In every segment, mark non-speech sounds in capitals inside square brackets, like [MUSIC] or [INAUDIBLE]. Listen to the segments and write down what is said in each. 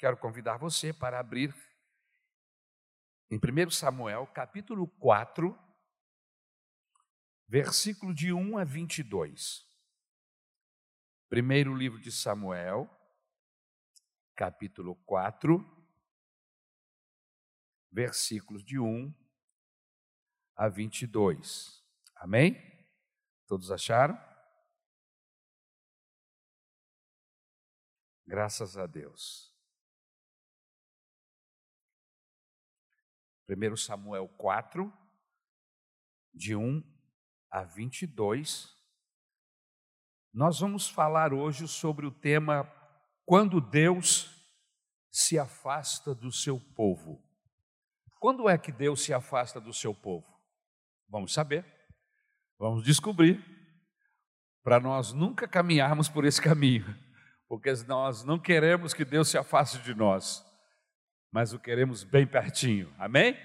quero convidar você para abrir em 1 Samuel, capítulo 4, versículo de 1 a 22. Primeiro livro de Samuel, capítulo 4, versículos de 1 a 22. Amém? Todos acharam? Graças a Deus. 1 Samuel 4, de 1 a 22. Nós vamos falar hoje sobre o tema Quando Deus se afasta do seu povo. Quando é que Deus se afasta do seu povo? Vamos saber, vamos descobrir, para nós nunca caminharmos por esse caminho, porque nós não queremos que Deus se afaste de nós, mas o queremos bem pertinho, amém?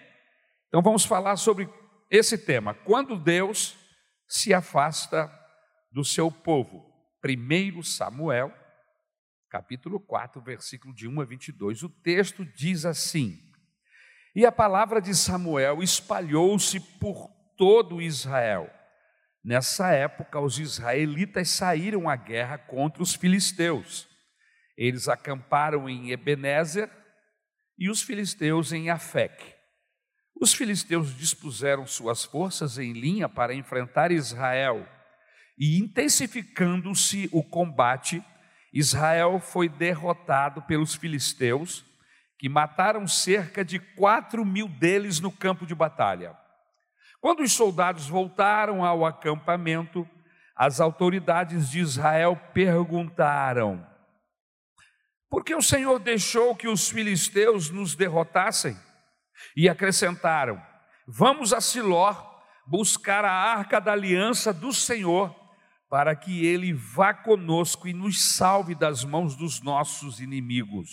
Então vamos falar sobre esse tema, quando Deus se afasta do seu povo. 1 Samuel, capítulo 4, versículo de 1 a 22, o texto diz assim: E a palavra de Samuel espalhou-se por todo Israel. Nessa época, os israelitas saíram à guerra contra os filisteus. Eles acamparam em Ebenezer e os filisteus em Afec. Os filisteus dispuseram suas forças em linha para enfrentar Israel, e intensificando-se o combate, Israel foi derrotado pelos filisteus, que mataram cerca de quatro mil deles no campo de batalha. Quando os soldados voltaram ao acampamento, as autoridades de Israel perguntaram: Por que o Senhor deixou que os filisteus nos derrotassem? E acrescentaram: Vamos a Siló buscar a arca da aliança do Senhor, para que ele vá conosco e nos salve das mãos dos nossos inimigos.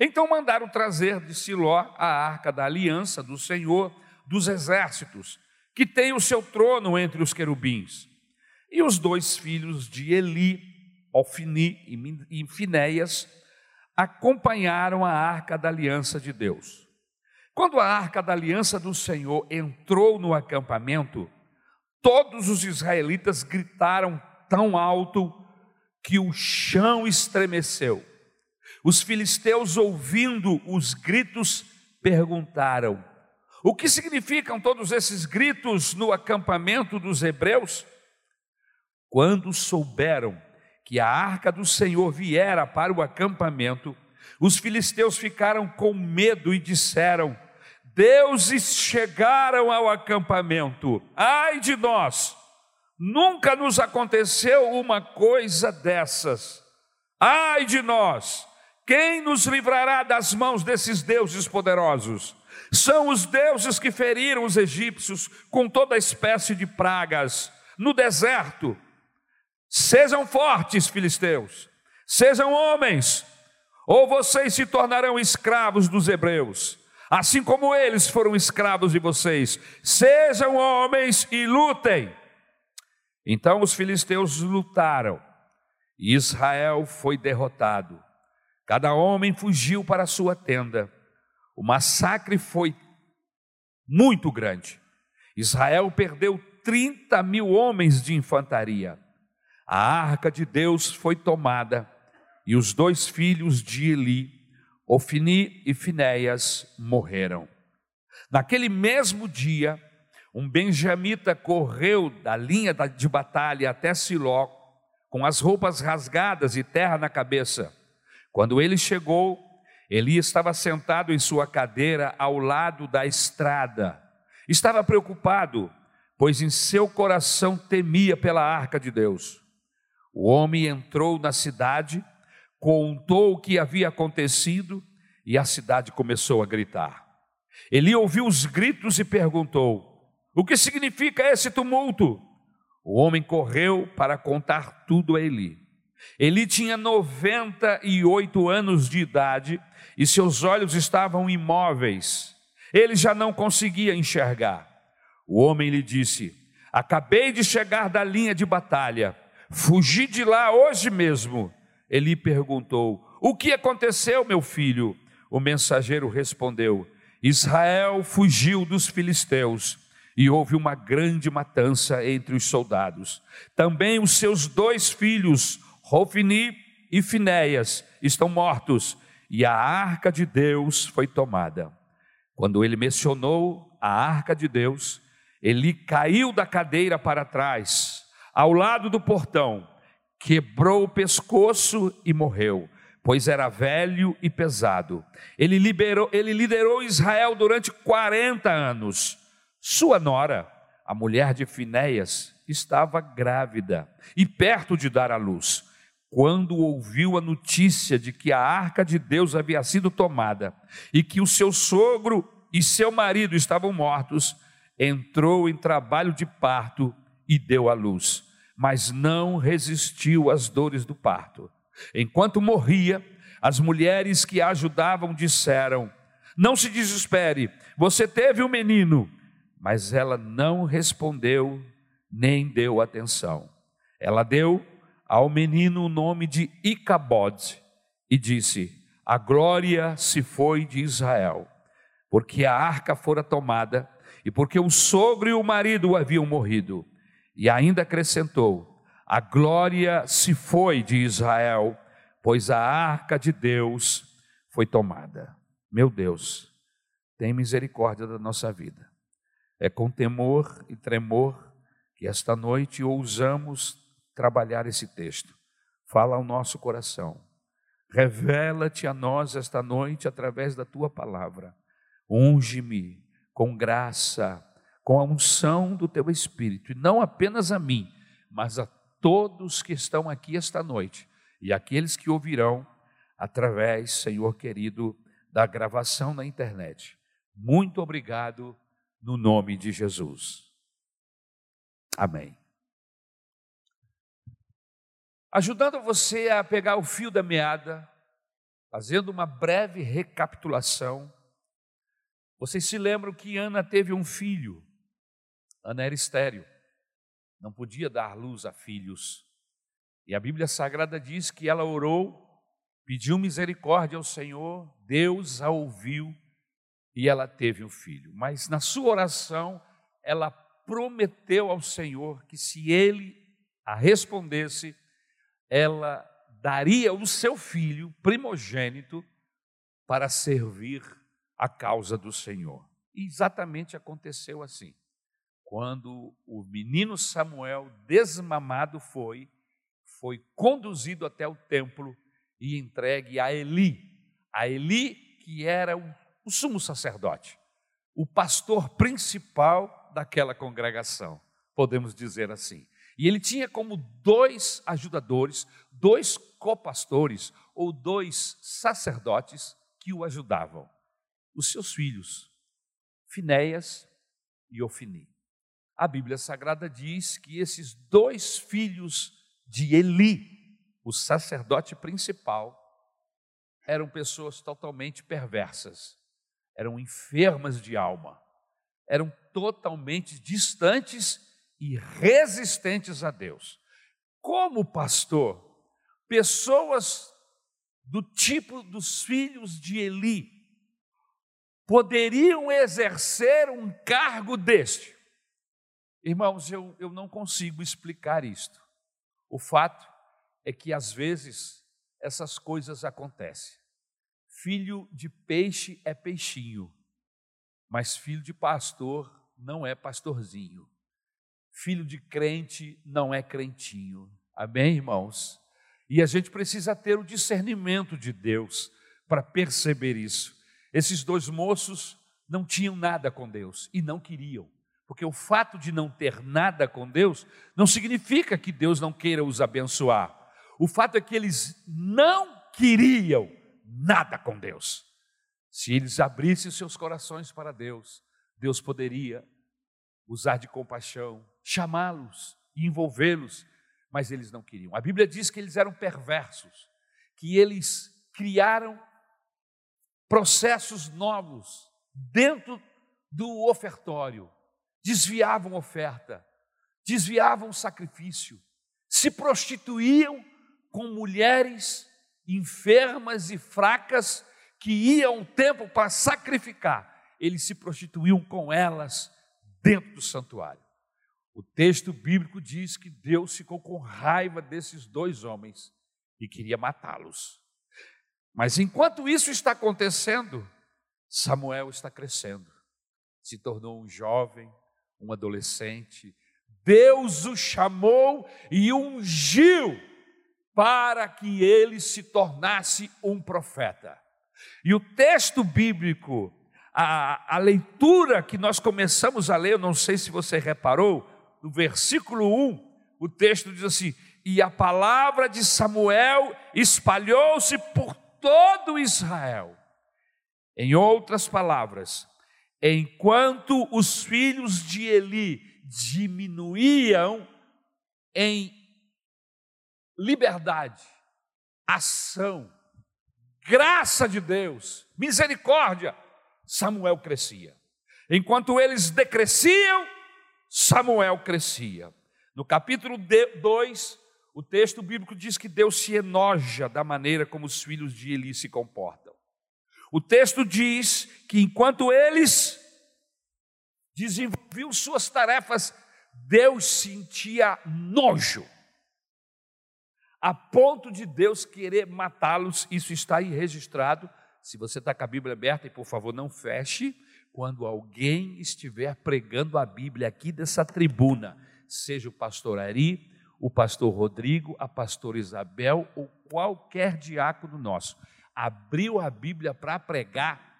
Então mandaram trazer de Siló a arca da aliança do Senhor dos exércitos, que tem o seu trono entre os querubins. E os dois filhos de Eli, Ofni e Finéias, acompanharam a arca da aliança de Deus. Quando a arca da aliança do Senhor entrou no acampamento, todos os israelitas gritaram tão alto que o chão estremeceu. Os filisteus, ouvindo os gritos, perguntaram: o que significam todos esses gritos no acampamento dos hebreus? Quando souberam que a arca do Senhor viera para o acampamento, os filisteus ficaram com medo e disseram: Deuses chegaram ao acampamento, ai de nós, nunca nos aconteceu uma coisa dessas, ai de nós, quem nos livrará das mãos desses deuses poderosos? São os deuses que feriram os egípcios com toda espécie de pragas no deserto. Sejam fortes, filisteus, sejam homens, ou vocês se tornarão escravos dos hebreus, assim como eles foram escravos de vocês. Sejam homens e lutem. Então os filisteus lutaram, e Israel foi derrotado. Cada homem fugiu para a sua tenda o massacre foi muito grande. Israel perdeu 30 mil homens de infantaria. A arca de Deus foi tomada e os dois filhos de Eli, Ofni e Finéias, morreram. Naquele mesmo dia, um benjamita correu da linha de batalha até Siló, com as roupas rasgadas e terra na cabeça. Quando ele chegou, Eli estava sentado em sua cadeira ao lado da estrada. Estava preocupado, pois em seu coração temia pela arca de Deus. O homem entrou na cidade, contou o que havia acontecido e a cidade começou a gritar. Eli ouviu os gritos e perguntou: O que significa esse tumulto? O homem correu para contar tudo a Eli. Eli tinha 98 anos de idade e seus olhos estavam imóveis. Ele já não conseguia enxergar. O homem lhe disse: Acabei de chegar da linha de batalha, fugi de lá hoje mesmo. Eli perguntou: O que aconteceu, meu filho? O mensageiro respondeu: Israel fugiu dos filisteus e houve uma grande matança entre os soldados. Também os seus dois filhos, Rofini e Finéias, estão mortos e a arca de Deus foi tomada. Quando ele mencionou a arca de Deus, ele caiu da cadeira para trás, ao lado do portão, quebrou o pescoço e morreu, pois era velho e pesado. Ele, liberou, ele liderou Israel durante 40 anos. Sua nora, a mulher de Finéias, estava grávida e perto de dar à luz. Quando ouviu a notícia de que a arca de Deus havia sido tomada e que o seu sogro e seu marido estavam mortos, entrou em trabalho de parto e deu à luz, mas não resistiu às dores do parto. Enquanto morria, as mulheres que a ajudavam disseram: Não se desespere, você teve um menino. Mas ela não respondeu nem deu atenção. Ela deu ao menino o nome de Icabod e disse: A glória se foi de Israel, porque a arca fora tomada e porque o sogro e o marido haviam morrido. E ainda acrescentou: A glória se foi de Israel, pois a arca de Deus foi tomada. Meu Deus, tem misericórdia da nossa vida. É com temor e tremor que esta noite ousamos trabalhar esse texto. Fala ao nosso coração. Revela-te a nós esta noite através da tua palavra. Unge-me com graça, com a unção do teu espírito, e não apenas a mim, mas a todos que estão aqui esta noite e aqueles que ouvirão através, Senhor querido, da gravação na internet. Muito obrigado no nome de Jesus. Amém. Ajudando você a pegar o fio da meada, fazendo uma breve recapitulação, vocês se lembram que Ana teve um filho, Ana era estéreo, não podia dar luz a filhos, e a Bíblia Sagrada diz que ela orou, pediu misericórdia ao Senhor, Deus a ouviu e ela teve um filho. Mas na sua oração, ela prometeu ao Senhor que se ele a respondesse, ela daria o seu filho primogênito para servir a causa do Senhor. E exatamente aconteceu assim. Quando o menino Samuel, desmamado, foi, foi conduzido até o templo e entregue a Eli. A Eli, que era o o sumo sacerdote, o pastor principal daquela congregação, podemos dizer assim. E ele tinha como dois ajudadores, dois copastores ou dois sacerdotes que o ajudavam, os seus filhos, Finéias e Ofini. A Bíblia Sagrada diz que esses dois filhos de Eli, o sacerdote principal, eram pessoas totalmente perversas eram enfermas de alma, eram totalmente distantes e resistentes a Deus. Como pastor, pessoas do tipo dos filhos de Eli poderiam exercer um cargo deste? Irmãos, eu, eu não consigo explicar isto. O fato é que às vezes essas coisas acontecem. Filho de peixe é peixinho, mas filho de pastor não é pastorzinho. Filho de crente não é crentinho. Amém, irmãos? E a gente precisa ter o discernimento de Deus para perceber isso. Esses dois moços não tinham nada com Deus e não queriam, porque o fato de não ter nada com Deus não significa que Deus não queira os abençoar. O fato é que eles não queriam nada com Deus. Se eles abrissem seus corações para Deus, Deus poderia usar de compaixão, chamá-los e envolvê-los, mas eles não queriam. A Bíblia diz que eles eram perversos, que eles criaram processos novos dentro do ofertório, desviavam oferta, desviavam sacrifício, se prostituíam com mulheres enfermas e fracas que iam ao templo para sacrificar, eles se prostituíam com elas dentro do santuário. O texto bíblico diz que Deus ficou com raiva desses dois homens e queria matá-los. Mas enquanto isso está acontecendo, Samuel está crescendo, se tornou um jovem, um adolescente. Deus o chamou e ungiu para que ele se tornasse um profeta. E o texto bíblico, a, a leitura que nós começamos a ler, eu não sei se você reparou, no versículo 1, o texto diz assim: E a palavra de Samuel espalhou-se por todo Israel. Em outras palavras, enquanto os filhos de Eli diminuíam em liberdade, ação, graça de Deus, misericórdia, Samuel crescia. Enquanto eles decresciam, Samuel crescia. No capítulo 2, o texto bíblico diz que Deus se enoja da maneira como os filhos de Eli se comportam. O texto diz que enquanto eles desenvolviam suas tarefas, Deus sentia nojo, a ponto de Deus querer matá-los. Isso está aí registrado. Se você está com a Bíblia aberta, e por favor não feche, quando alguém estiver pregando a Bíblia aqui dessa tribuna, seja o pastor Ari, o pastor Rodrigo, a pastora Isabel ou qualquer diácono nosso, abriu a Bíblia para pregar,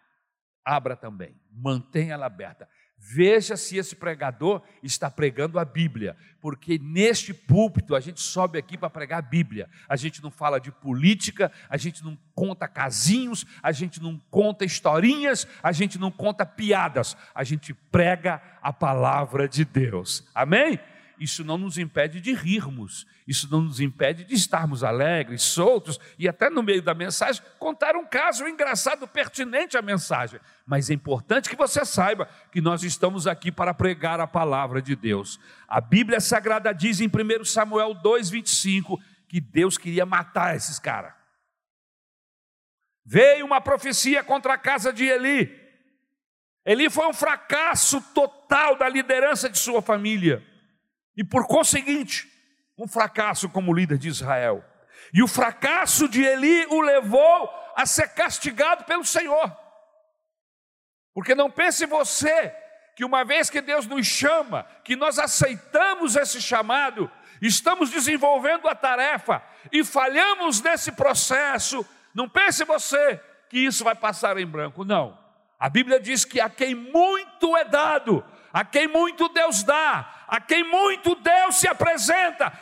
abra também, mantenha ela aberta. Veja se esse pregador está pregando a Bíblia, porque neste púlpito a gente sobe aqui para pregar a Bíblia. A gente não fala de política, a gente não conta casinhos, a gente não conta historinhas, a gente não conta piadas, a gente prega a palavra de Deus. Amém? Isso não nos impede de rirmos, isso não nos impede de estarmos alegres, soltos e até no meio da mensagem contar um caso engraçado pertinente à mensagem. Mas é importante que você saiba que nós estamos aqui para pregar a palavra de Deus. A Bíblia Sagrada diz em 1 Samuel 2,25 que Deus queria matar esses caras. Veio uma profecia contra a casa de Eli. Eli foi um fracasso total da liderança de sua família e, por conseguinte, um fracasso como líder de Israel. E o fracasso de Eli o levou a ser castigado pelo Senhor. Porque não pense você que uma vez que Deus nos chama, que nós aceitamos esse chamado, estamos desenvolvendo a tarefa e falhamos nesse processo, não pense você que isso vai passar em branco, não. A Bíblia diz que a quem muito é dado, a quem muito Deus dá, a quem muito Deus se apresenta.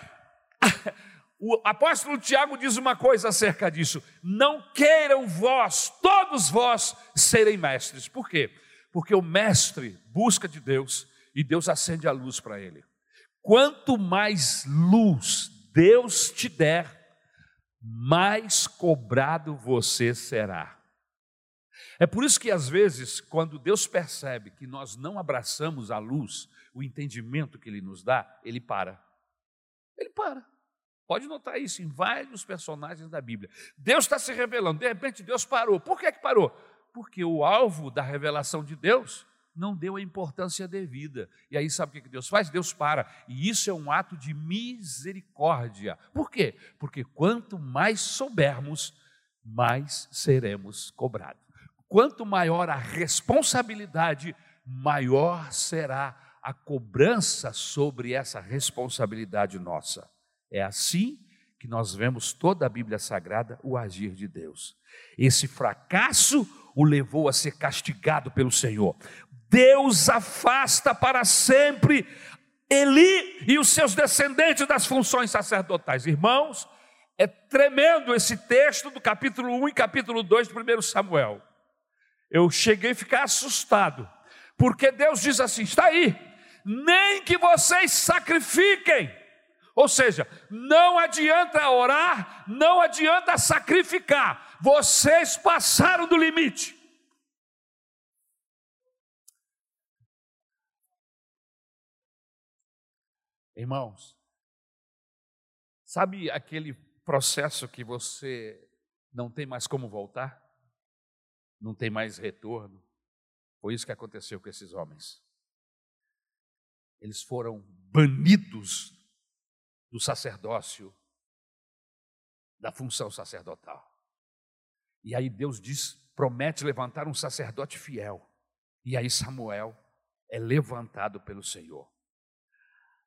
[LAUGHS] O apóstolo Tiago diz uma coisa acerca disso: não queiram vós, todos vós, serem mestres. Por quê? Porque o mestre busca de Deus e Deus acende a luz para ele. Quanto mais luz Deus te der, mais cobrado você será. É por isso que às vezes, quando Deus percebe que nós não abraçamos a luz, o entendimento que Ele nos dá, Ele para. Ele para. Pode notar isso em vários personagens da Bíblia. Deus está se revelando, de repente Deus parou. Por que, que parou? Porque o alvo da revelação de Deus não deu a importância devida. E aí sabe o que Deus faz? Deus para. E isso é um ato de misericórdia. Por quê? Porque quanto mais soubermos, mais seremos cobrados. Quanto maior a responsabilidade, maior será a cobrança sobre essa responsabilidade nossa. É assim que nós vemos toda a Bíblia Sagrada o agir de Deus. Esse fracasso o levou a ser castigado pelo Senhor. Deus afasta para sempre Eli e os seus descendentes das funções sacerdotais. Irmãos, é tremendo esse texto do capítulo 1 e capítulo 2 de 1 Samuel eu cheguei a ficar assustado, porque Deus diz assim: está aí, nem que vocês sacrifiquem. Ou seja, não adianta orar, não adianta sacrificar, vocês passaram do limite. Irmãos, sabe aquele processo que você não tem mais como voltar, não tem mais retorno. Foi isso que aconteceu com esses homens. Eles foram banidos do sacerdócio, da função sacerdotal. E aí Deus diz, promete levantar um sacerdote fiel. E aí Samuel é levantado pelo Senhor.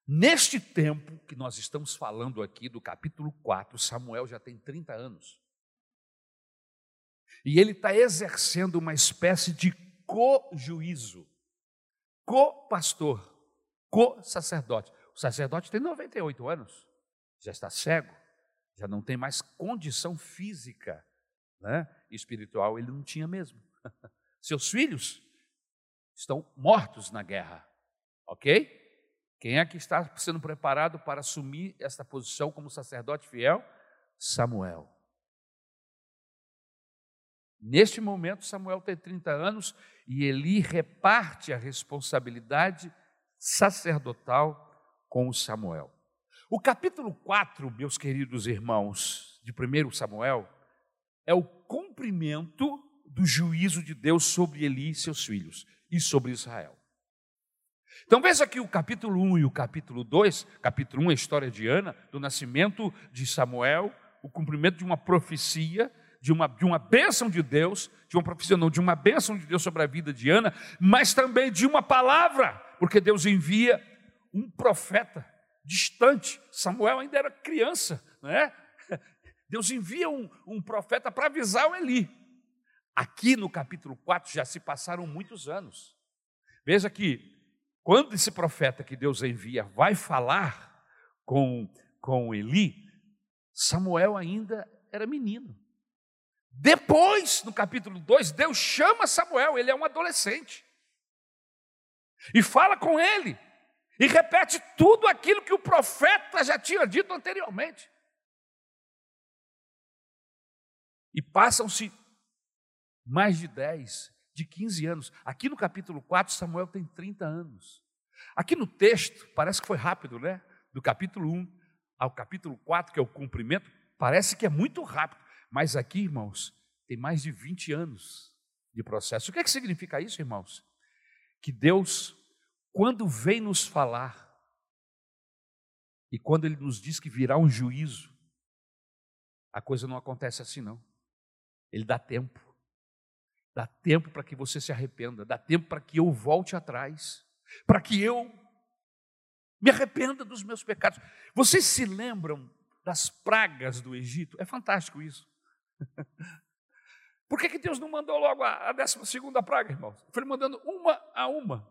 Neste tempo que nós estamos falando aqui do capítulo 4, Samuel já tem 30 anos. E ele está exercendo uma espécie de co-juízo, co-pastor, co-sacerdote. O sacerdote tem 98 anos, já está cego, já não tem mais condição física né, espiritual, ele não tinha mesmo. [LAUGHS] Seus filhos estão mortos na guerra, ok? Quem é que está sendo preparado para assumir esta posição como sacerdote fiel? Samuel. Neste momento, Samuel tem 30 anos e Eli reparte a responsabilidade sacerdotal com Samuel. O capítulo 4, meus queridos irmãos, de 1 Samuel, é o cumprimento do juízo de Deus sobre Eli e seus filhos e sobre Israel. Então veja aqui o capítulo 1 e o capítulo 2. Capítulo 1 é a história de Ana, do nascimento de Samuel, o cumprimento de uma profecia, de uma, de uma bênção de Deus, de uma profecia não, de uma bênção de Deus sobre a vida de Ana, mas também de uma palavra, porque Deus envia um profeta distante. Samuel ainda era criança, não é? [LAUGHS] Deus envia um, um profeta para avisar o Eli. Aqui no capítulo 4 já se passaram muitos anos. Veja que quando esse profeta que Deus envia vai falar com, com Eli, Samuel ainda era menino. Depois, no capítulo 2, Deus chama Samuel, ele é um adolescente. E fala com ele. E repete tudo aquilo que o profeta já tinha dito anteriormente. E passam-se mais de 10, de 15 anos. Aqui no capítulo 4, Samuel tem 30 anos. Aqui no texto, parece que foi rápido, né? Do capítulo 1 ao capítulo 4, que é o cumprimento, parece que é muito rápido. Mas aqui, irmãos, tem mais de 20 anos de processo. O que é que significa isso, irmãos? Que Deus, quando vem nos falar, e quando Ele nos diz que virá um juízo, a coisa não acontece assim, não. Ele dá tempo. Dá tempo para que você se arrependa, dá tempo para que eu volte atrás, para que eu me arrependa dos meus pecados. Vocês se lembram das pragas do Egito? É fantástico isso. [LAUGHS] Por que, que Deus não mandou logo a, a décima segunda praga, irmãos? Foi mandando uma a uma.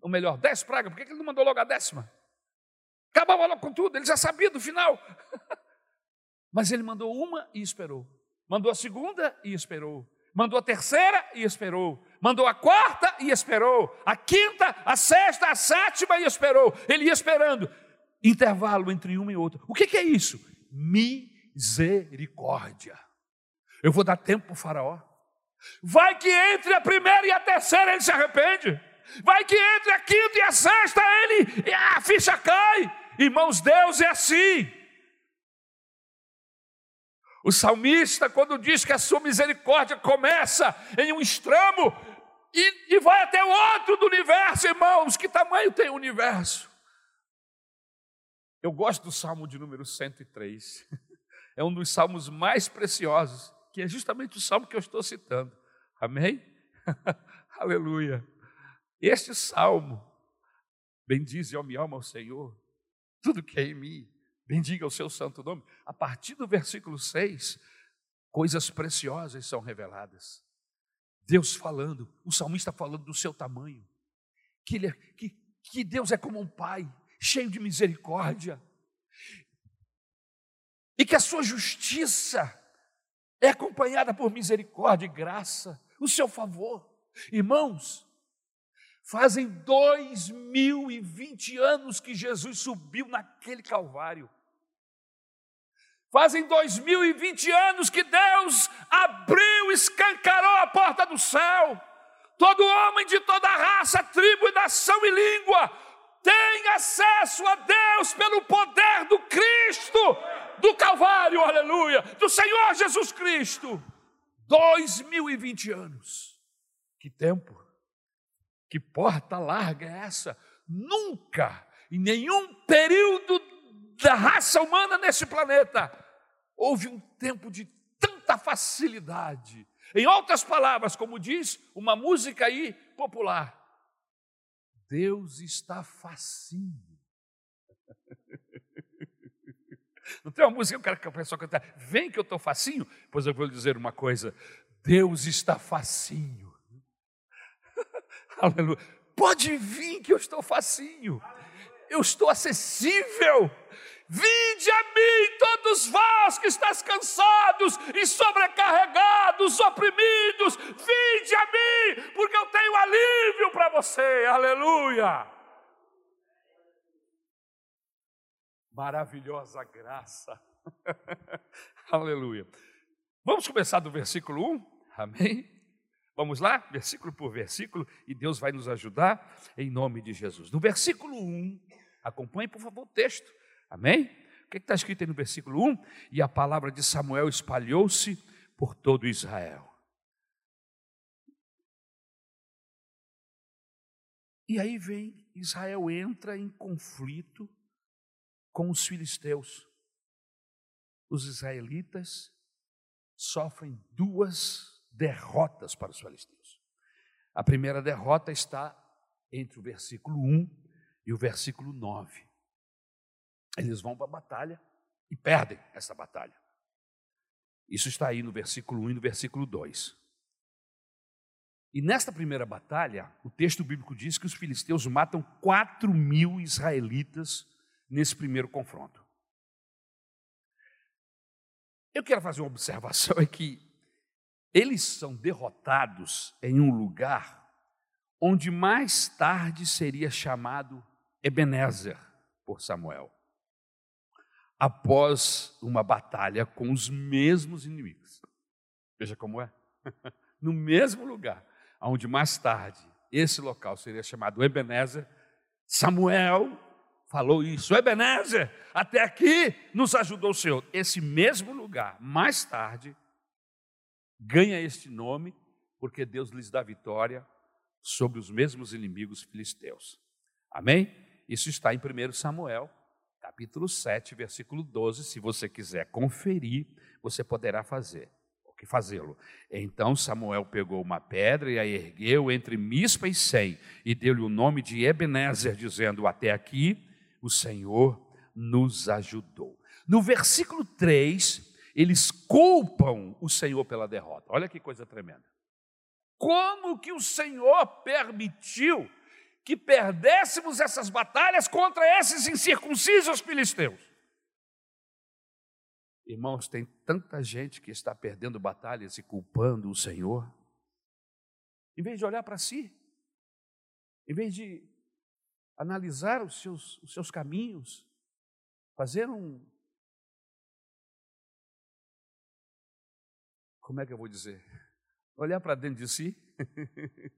Ou melhor, dez pragas. Por que, que ele não mandou logo a décima? Acabava logo com tudo, ele já sabia do final. [LAUGHS] Mas ele mandou uma e esperou. Mandou a segunda e esperou. Mandou a terceira e esperou. Mandou a quarta e esperou. A quinta, a sexta, a sétima e esperou. Ele ia esperando. Intervalo entre uma e outra. O que, que é isso? Misericórdia. Eu vou dar tempo para o faraó. Vai que entre a primeira e a terceira ele se arrepende. Vai que entre a quinta e a sexta ele a ficha cai. Irmãos, Deus é assim. O salmista, quando diz que a sua misericórdia começa em um extremo e, e vai até o outro do universo, irmãos, que tamanho tem o universo? Eu gosto do salmo de número 103, [LAUGHS] é um dos salmos mais preciosos, que é justamente o salmo que eu estou citando, amém? [LAUGHS] Aleluia. Este salmo, bendize, ó minha alma, ao Senhor, tudo que é em mim, Bendiga o seu santo nome. A partir do versículo 6, coisas preciosas são reveladas. Deus falando, o salmista falando do seu tamanho, que, ele é, que, que Deus é como um pai, cheio de misericórdia, e que a sua justiça é acompanhada por misericórdia e graça, o seu favor. Irmãos, fazem dois mil e vinte anos que Jesus subiu naquele Calvário. Fazem 2020 anos que Deus abriu, escancarou a porta do céu. Todo homem de toda raça, tribo, nação e língua tem acesso a Deus pelo poder do Cristo. Do Calvário, aleluia, do Senhor Jesus Cristo. 2020 anos. Que tempo, que porta larga é essa? Nunca, em nenhum período da raça humana nesse planeta, houve um tempo de tanta facilidade. Em outras palavras, como diz uma música aí popular, Deus está facinho. Não tem uma música que eu quero que a pessoa cantar, vem que eu estou facinho? Pois eu vou lhe dizer uma coisa, Deus está facinho. [LAUGHS] Aleluia. Pode vir que eu estou facinho. Eu estou acessível. Vinde a mim, todos vós que estáis cansados e sobrecarregados, oprimidos, vinde a mim, porque eu tenho alívio para você, aleluia. Maravilhosa graça, [LAUGHS] aleluia. Vamos começar do versículo 1, amém? Vamos lá, versículo por versículo, e Deus vai nos ajudar em nome de Jesus. No versículo 1, acompanhe por favor o texto. Amém? O que está escrito aí no versículo 1? E a palavra de Samuel espalhou-se por todo Israel. E aí vem, Israel entra em conflito com os filisteus. Os israelitas sofrem duas derrotas para os filisteus. A primeira derrota está entre o versículo 1 e o versículo 9. Eles vão para a batalha e perdem essa batalha. Isso está aí no versículo 1 e no versículo 2. E nesta primeira batalha, o texto bíblico diz que os filisteus matam 4 mil israelitas nesse primeiro confronto. Eu quero fazer uma observação: [LAUGHS] é que eles são derrotados em um lugar onde mais tarde seria chamado Ebenezer por Samuel após uma batalha com os mesmos inimigos. Veja como é. [LAUGHS] No mesmo lugar, onde mais tarde esse local seria chamado Ebenezer, Samuel falou isso. Ebenezer, até aqui nos ajudou o Senhor. Esse mesmo lugar, mais tarde, ganha este nome porque Deus lhes dá vitória sobre os mesmos inimigos filisteus. Amém? Isso está em 1 Samuel, capítulo 7, versículo 12. Se você quiser conferir, você poderá fazer. O que fazê-lo? Então Samuel pegou uma pedra e a ergueu entre Mispa e Sem e deu-lhe o nome de Ebenezer, dizendo: Até aqui o Senhor nos ajudou. No versículo 3, eles culpam o Senhor pela derrota. Olha que coisa tremenda. Como que o Senhor permitiu que perdêssemos essas batalhas contra esses incircuncisos filisteus. Irmãos, tem tanta gente que está perdendo batalhas e culpando o Senhor. Em vez de olhar para si, em vez de analisar os seus, os seus caminhos, fazer um. Como é que eu vou dizer? Olhar para dentro de si. [LAUGHS]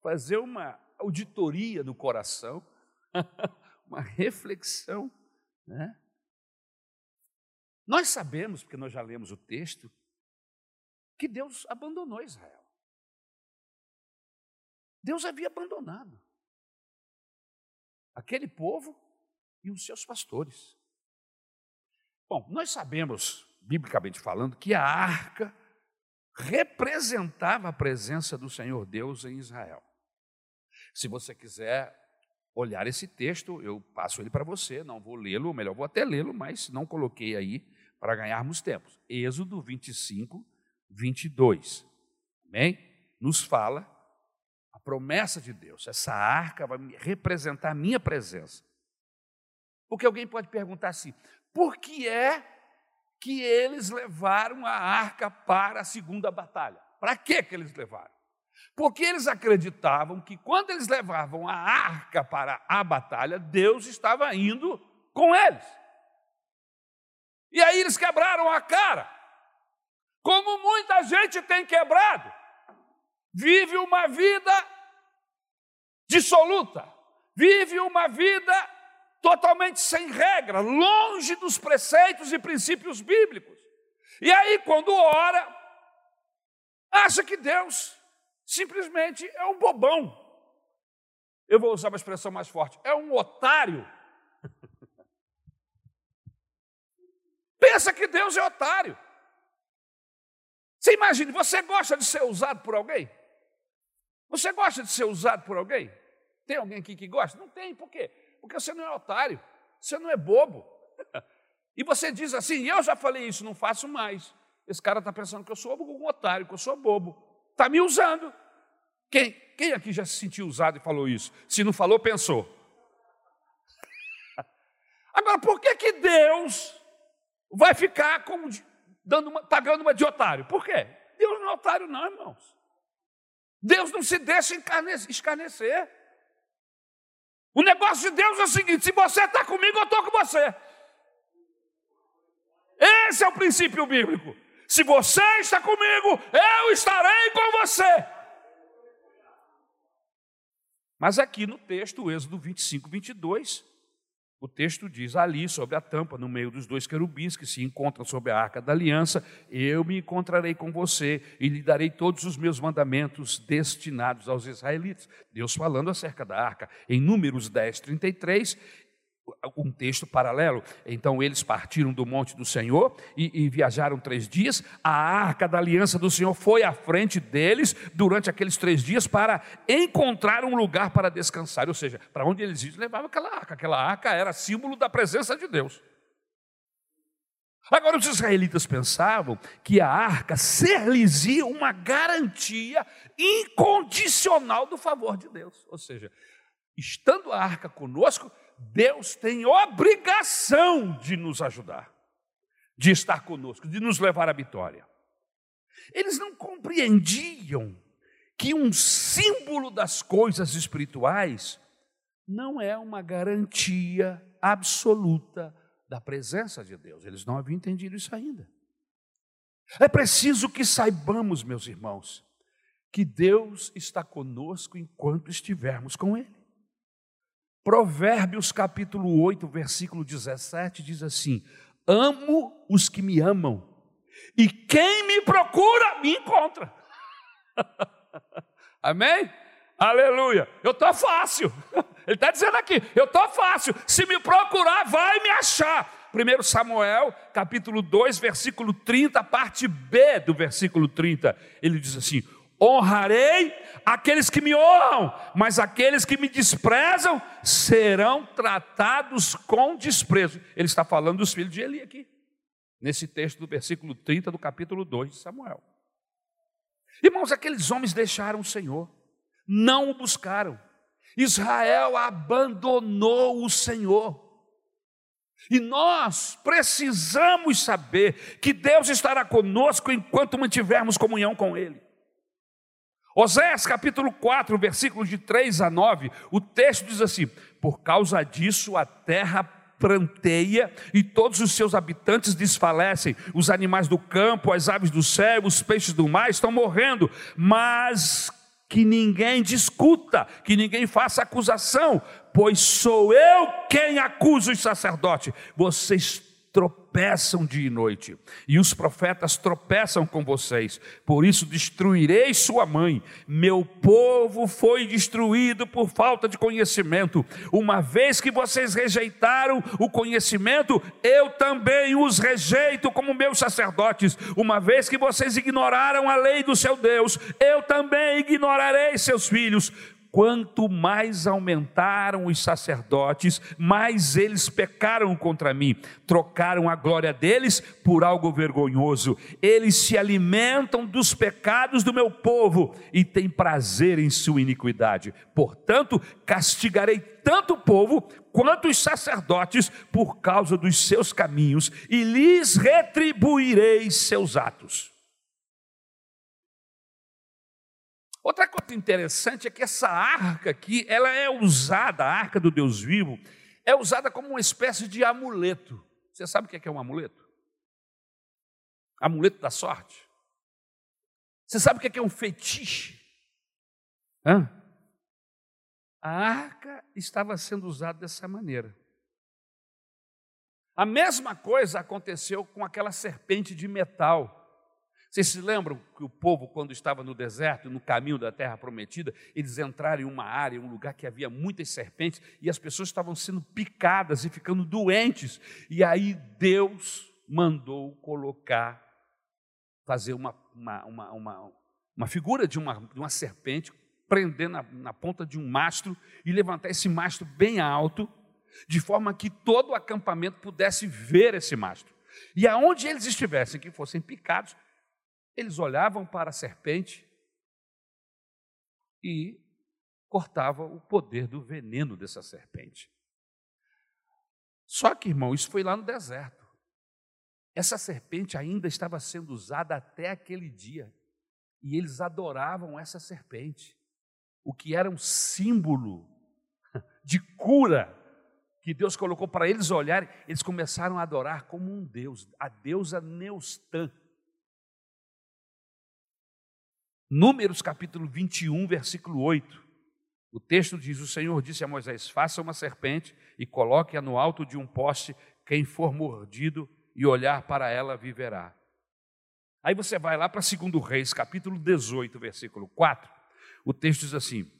Fazer uma auditoria no coração, [LAUGHS] uma reflexão. Né? Nós sabemos, porque nós já lemos o texto, que Deus abandonou Israel. Deus havia abandonado aquele povo e os seus pastores. Bom, nós sabemos, biblicamente falando, que a arca representava a presença do Senhor Deus em Israel. Se você quiser olhar esse texto, eu passo ele para você, não vou lê-lo, ou melhor, vou até lê-lo, mas não coloquei aí para ganharmos tempos. Êxodo 25, 22. Amém? Nos fala promessa de Deus. Essa arca vai representar a minha presença. Porque alguém pode perguntar assim: por que é que eles levaram a arca para a segunda batalha? Para que, que eles levaram? Porque eles acreditavam que quando eles levavam a arca para a batalha, Deus estava indo com eles. E aí eles quebraram a cara, como muita gente tem quebrado. Vive uma vida dissoluta, vive uma vida totalmente sem regra, longe dos preceitos e princípios bíblicos. E aí, quando ora, acha que Deus simplesmente é um bobão. Eu vou usar uma expressão mais forte: é um otário. [LAUGHS] Pensa que Deus é otário. Você imagine, você gosta de ser usado por alguém? Você gosta de ser usado por alguém? Tem alguém aqui que gosta? Não tem, por quê? Porque você não é otário, você não é bobo. [LAUGHS] E você diz assim, eu já falei isso, não faço mais. Esse cara está pensando que eu sou um otário, que eu sou bobo. Está me usando. Quem, quem aqui já se sentiu usado e falou isso? Se não falou, pensou. [LAUGHS] Agora, por que, que Deus vai ficar como, dando uma, pagando uma de otário? Por quê? Deus não é otário, não, irmãos. Deus não se deixa escarnecer. O negócio de Deus é o seguinte: se você está comigo, eu estou com você. Esse é o princípio bíblico. Se você está comigo, eu estarei com você. Mas aqui no texto, Êxodo 25, 22, o texto diz ali sobre a tampa, no meio dos dois querubins que se encontram sobre a arca da aliança: Eu me encontrarei com você e lhe darei todos os meus mandamentos destinados aos israelitas. Deus falando acerca da arca. Em Números 10, 33, um texto paralelo. Então eles partiram do monte do Senhor e, e, viajaram três dias. A arca da aliança do Senhor foi à frente deles durante aqueles três dias para encontrar um lugar para descansar. Ou seja, para onde eles iam, levavam aquela arca. Aquela arca era símbolo da presença de Deus. Agora, os israelitas pensavam que a arca ser-lhes uma garantia incondicional do favor de Deus. Ou seja, estando a arca conosco, Deus tem obrigação de nos ajudar, de estar conosco, de nos levar à vitória. Eles não compreendiam que um símbolo das coisas espirituais não é uma garantia absoluta da presença de Deus. Eles não haviam entendido isso ainda. É preciso que saibamos, meus irmãos, que Deus está conosco enquanto estivermos com Ele. Provérbios capítulo 8, versículo 17 diz assim: Amo os que me amam, e quem me procura me encontra. [LAUGHS] Amém? Aleluia. Eu estou fácil. [LAUGHS] Ele está dizendo aqui: eu estou fácil. Se me procurar, vai me achar. 1 Samuel, capítulo 2, versículo 30, parte B do versículo 30. Ele diz assim: honrarei aqueles que me honram, mas aqueles que me desprezam serão tratados com desprezo. Ele está falando dos filhos de Eli aqui, nesse texto do versículo 30 do capítulo 2 de Samuel. Irmãos, aqueles homens deixaram o Senhor, não o buscaram. Israel abandonou o Senhor. E nós precisamos saber que Deus estará conosco enquanto mantivermos comunhão com Ele. Oséias capítulo 4, versículos de 3 a 9, o texto diz assim: Por causa disso a terra pranteia e todos os seus habitantes desfalecem, os animais do campo, as aves do céu, os peixes do mar estão morrendo, mas que ninguém discuta, que ninguém faça acusação, pois sou eu quem acusa os sacerdotes. Vocês tropeçam dia e noite, e os profetas tropeçam com vocês, por isso destruirei sua mãe. Meu povo foi destruído por falta de conhecimento. Uma vez que vocês rejeitaram o conhecimento, eu também os rejeito como meus sacerdotes. Uma vez que vocês ignoraram a lei do seu Deus, eu também ignorarei seus filhos quanto mais aumentaram os sacerdotes, mais eles pecaram contra mim, trocaram a glória deles por algo vergonhoso. Eles se alimentam dos pecados do meu povo e têm prazer em sua iniquidade. Portanto, castigarei tanto o povo quanto os sacerdotes por causa dos seus caminhos e lhes retribuirei seus atos. Outra coisa interessante é que essa arca aqui, ela é usada, a arca do Deus vivo, é usada como uma espécie de amuleto. Você sabe o que é, é um amuleto? Amuleto da sorte. Você sabe o que é, é um fetiche? Hã? A arca estava sendo usada dessa maneira. A mesma coisa aconteceu com aquela serpente de metal. Vocês se lembram que o povo, quando estava no deserto, no caminho da terra prometida, eles entraram em uma área, um lugar que havia muitas serpentes, e as pessoas estavam sendo picadas e ficando doentes. E aí Deus mandou colocar, fazer uma, uma, uma, uma, uma figura de uma, de uma serpente, prender na, na ponta de um mastro e levantar esse mastro bem alto, de forma que todo o acampamento pudesse ver esse mastro. E aonde eles estivessem, que fossem picados, eles olhavam para a serpente e cortavam o poder do veneno dessa serpente. Só que, irmão, isso foi lá no deserto. Essa serpente ainda estava sendo usada até aquele dia. E eles adoravam essa serpente, o que era um símbolo de cura que Deus colocou para eles olharem. Eles começaram a adorar como um Deus, a deusa Neustã. Números capítulo 21, versículo 8. O texto diz: O Senhor disse a Moisés: Faça uma serpente e coloque-a no alto de um poste. Quem for mordido e olhar para ela viverá. Aí você vai lá para 2 Reis, capítulo 18, versículo 4. O texto diz assim: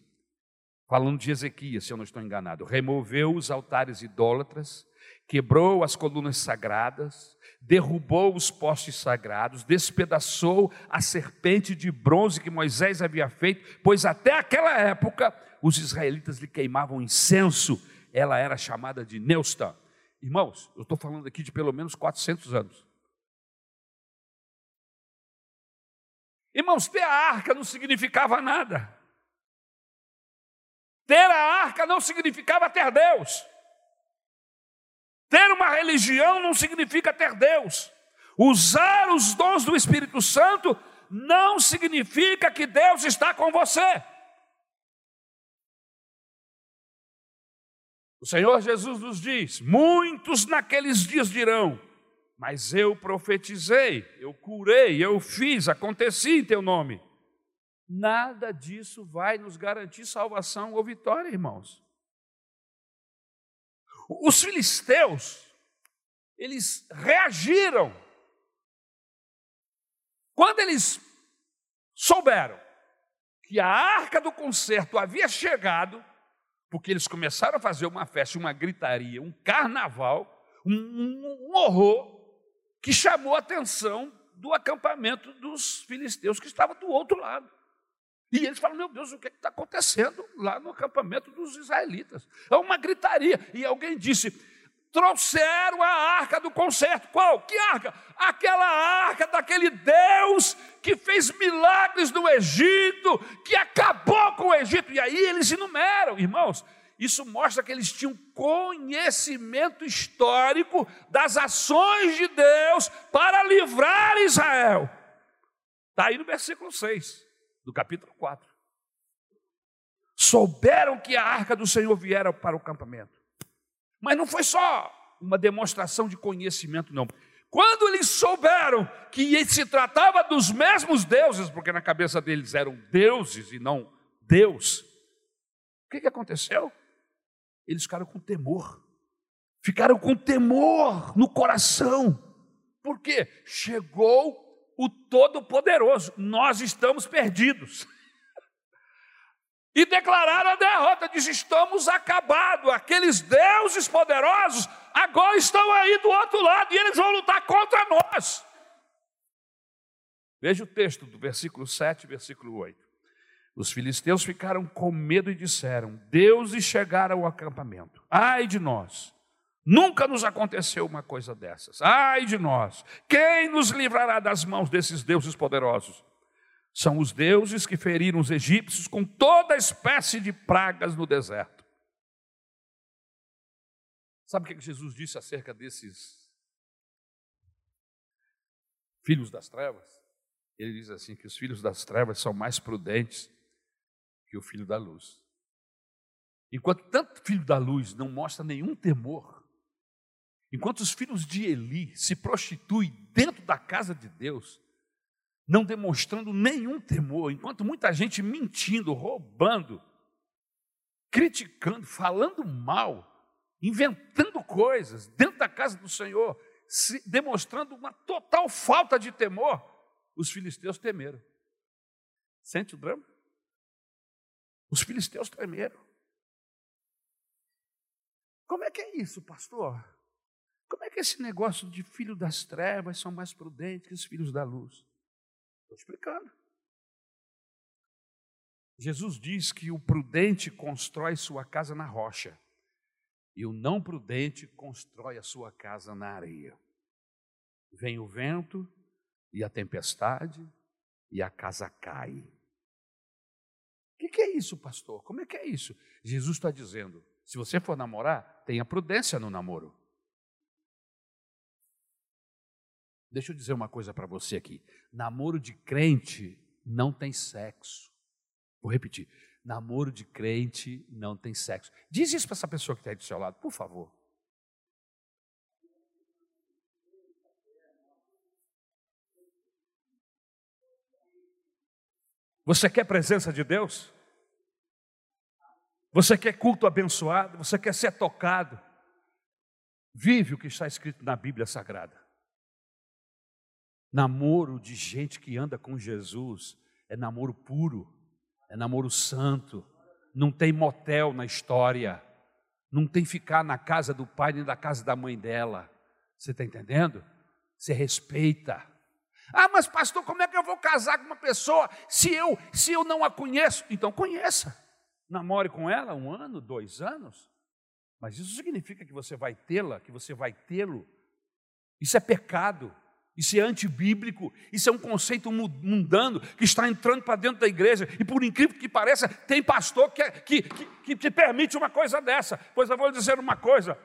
falando de Ezequias, se eu não estou enganado, removeu os altares idólatras, quebrou as colunas sagradas, derrubou os postes sagrados, despedaçou a serpente de bronze que Moisés havia feito, pois até aquela época os israelitas lhe queimavam incenso, ela era chamada de Neusta. Irmãos, eu estou falando aqui de pelo menos 400 anos. Irmãos, ter a arca não significava nada. Ter a arca não significava ter Deus. Ter uma religião não significa ter Deus. Usar os dons do Espírito Santo não significa que Deus está com você. O Senhor Jesus nos diz: muitos naqueles dias dirão, mas eu profetizei, eu curei, eu fiz, aconteci em teu nome. Nada disso vai nos garantir salvação ou vitória, irmãos. Os filisteus, eles reagiram. Quando eles souberam que a arca do concerto havia chegado, porque eles começaram a fazer uma festa, uma gritaria, um carnaval, um, um, um horror, que chamou a atenção do acampamento dos filisteus que estava do outro lado. E eles falam: Meu Deus, o que é está acontecendo lá no acampamento dos israelitas? É uma gritaria. E alguém disse: Trouxeram a arca do concerto. Qual? Que arca? Aquela arca daquele Deus que fez milagres no Egito, que acabou com o Egito. E aí eles enumeram, irmãos. Isso mostra que eles tinham conhecimento histórico das ações de Deus para livrar Israel. Está aí no versículo 6 do capítulo 4. Souberam que a arca do Senhor viera para o campamento. Mas não foi só uma demonstração de conhecimento, não. Quando eles souberam que se tratava dos mesmos deuses, porque na cabeça deles eram deuses e não Deus, o que, que aconteceu? Eles ficaram com temor, ficaram com temor no coração, porque chegou o Todo-Poderoso, nós estamos perdidos. E declararam a derrota, diz: estamos acabados, aqueles deuses poderosos agora estão aí do outro lado e eles vão lutar contra nós. Veja o texto do versículo 7 versículo 8. Os filisteus ficaram com medo e disseram: Deuses chegaram ao acampamento, ai de nós, Nunca nos aconteceu uma coisa dessas. Ai de nós! Quem nos livrará das mãos desses deuses poderosos? São os deuses que feriram os egípcios com toda espécie de pragas no deserto. Sabe o que Jesus disse acerca desses filhos das trevas? Ele diz assim: que os filhos das trevas são mais prudentes que o filho da luz. Enquanto tanto filho da luz não mostra nenhum temor, Enquanto os filhos de Eli se prostituem dentro da casa de Deus, não demonstrando nenhum temor, enquanto muita gente mentindo, roubando, criticando, falando mal, inventando coisas dentro da casa do Senhor, se, demonstrando uma total falta de temor, os filisteus temeram. Sente o drama? Os filisteus tremeram. Como é que é isso, pastor? Como é que é esse negócio de filho das trevas são mais prudentes que os filhos da luz? Estou explicando. Jesus diz que o prudente constrói sua casa na rocha e o não prudente constrói a sua casa na areia. Vem o vento e a tempestade e a casa cai. O que, que é isso, pastor? Como é que é isso? Jesus está dizendo: se você for namorar, tenha prudência no namoro. Deixa eu dizer uma coisa para você aqui: namoro de crente não tem sexo. Vou repetir: namoro de crente não tem sexo. Diz isso para essa pessoa que está aí do seu lado, por favor. Você quer presença de Deus? Você quer culto abençoado? Você quer ser tocado? Vive o que está escrito na Bíblia Sagrada. Namoro de gente que anda com Jesus é namoro puro, é namoro santo. Não tem motel na história. Não tem ficar na casa do pai nem da casa da mãe dela. Você está entendendo? Você respeita. Ah, mas pastor, como é que eu vou casar com uma pessoa se eu se eu não a conheço? Então conheça. Namore com ela um ano, dois anos. Mas isso significa que você vai tê-la, que você vai tê-lo. Isso é pecado. Isso é antibíblico, isso é um conceito mundano que está entrando para dentro da igreja. E por incrível que pareça, tem pastor que, que, que, que permite uma coisa dessa. Pois eu vou lhe dizer uma coisa: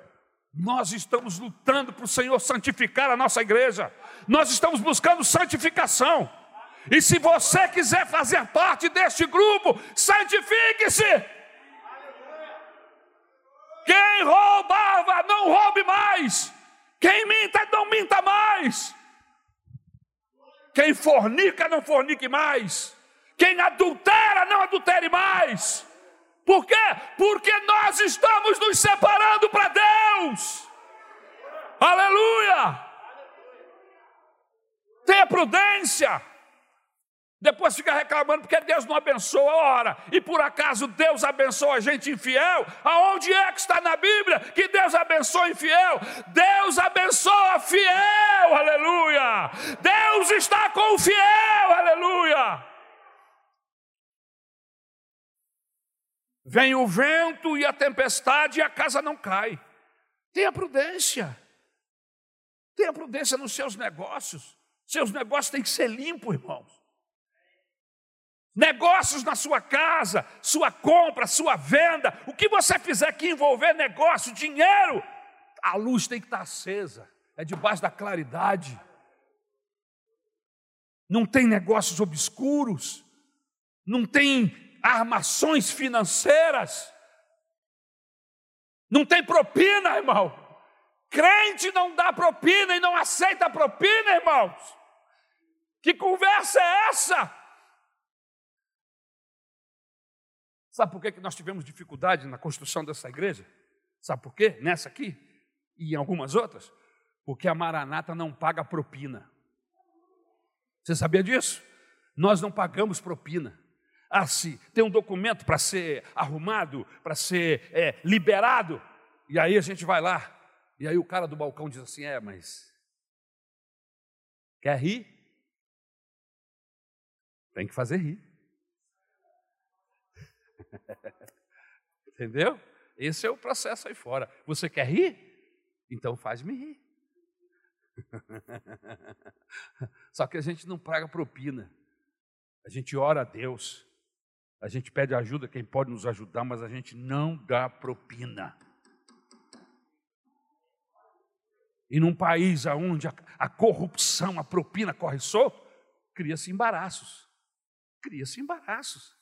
nós estamos lutando para o Senhor santificar a nossa igreja, nós estamos buscando santificação. E se você quiser fazer parte deste grupo, santifique-se. Quem roubava, não roube mais. Quem minta, não minta mais. Quem fornica, não fornique mais. Quem adultera, não adultere mais. Por quê? Porque nós estamos nos separando para Deus. Aleluia! Tenha prudência. Depois fica reclamando porque Deus não abençoa a hora. E por acaso Deus abençoa a gente infiel? Aonde é que está na Bíblia que Deus abençoa infiel? Deus abençoa fiel, aleluia. Deus está com o fiel, aleluia. Vem o vento e a tempestade e a casa não cai. Tenha prudência. Tenha prudência nos seus negócios. Seus negócios têm que ser limpos, irmãos negócios na sua casa, sua compra, sua venda, o que você fizer que envolver negócio, dinheiro, a luz tem que estar acesa, é debaixo da claridade. Não tem negócios obscuros, não tem armações financeiras, não tem propina, irmão. Crente não dá propina e não aceita propina, irmãos. Que conversa é essa? Sabe por que nós tivemos dificuldade na construção dessa igreja? Sabe por quê? Nessa aqui e em algumas outras? Porque a Maranata não paga propina. Você sabia disso? Nós não pagamos propina. Ah, se tem um documento para ser arrumado, para ser é, liberado, e aí a gente vai lá, e aí o cara do balcão diz assim: é, mas quer rir? Tem que fazer rir. [LAUGHS] Entendeu? Esse é o processo aí fora. Você quer rir? Então faz-me rir. [LAUGHS] Só que a gente não paga propina. A gente ora a Deus. A gente pede ajuda, quem pode nos ajudar, mas a gente não dá propina. E num país onde a, a corrupção, a propina corre solto, cria-se embaraços. Cria-se embaraços.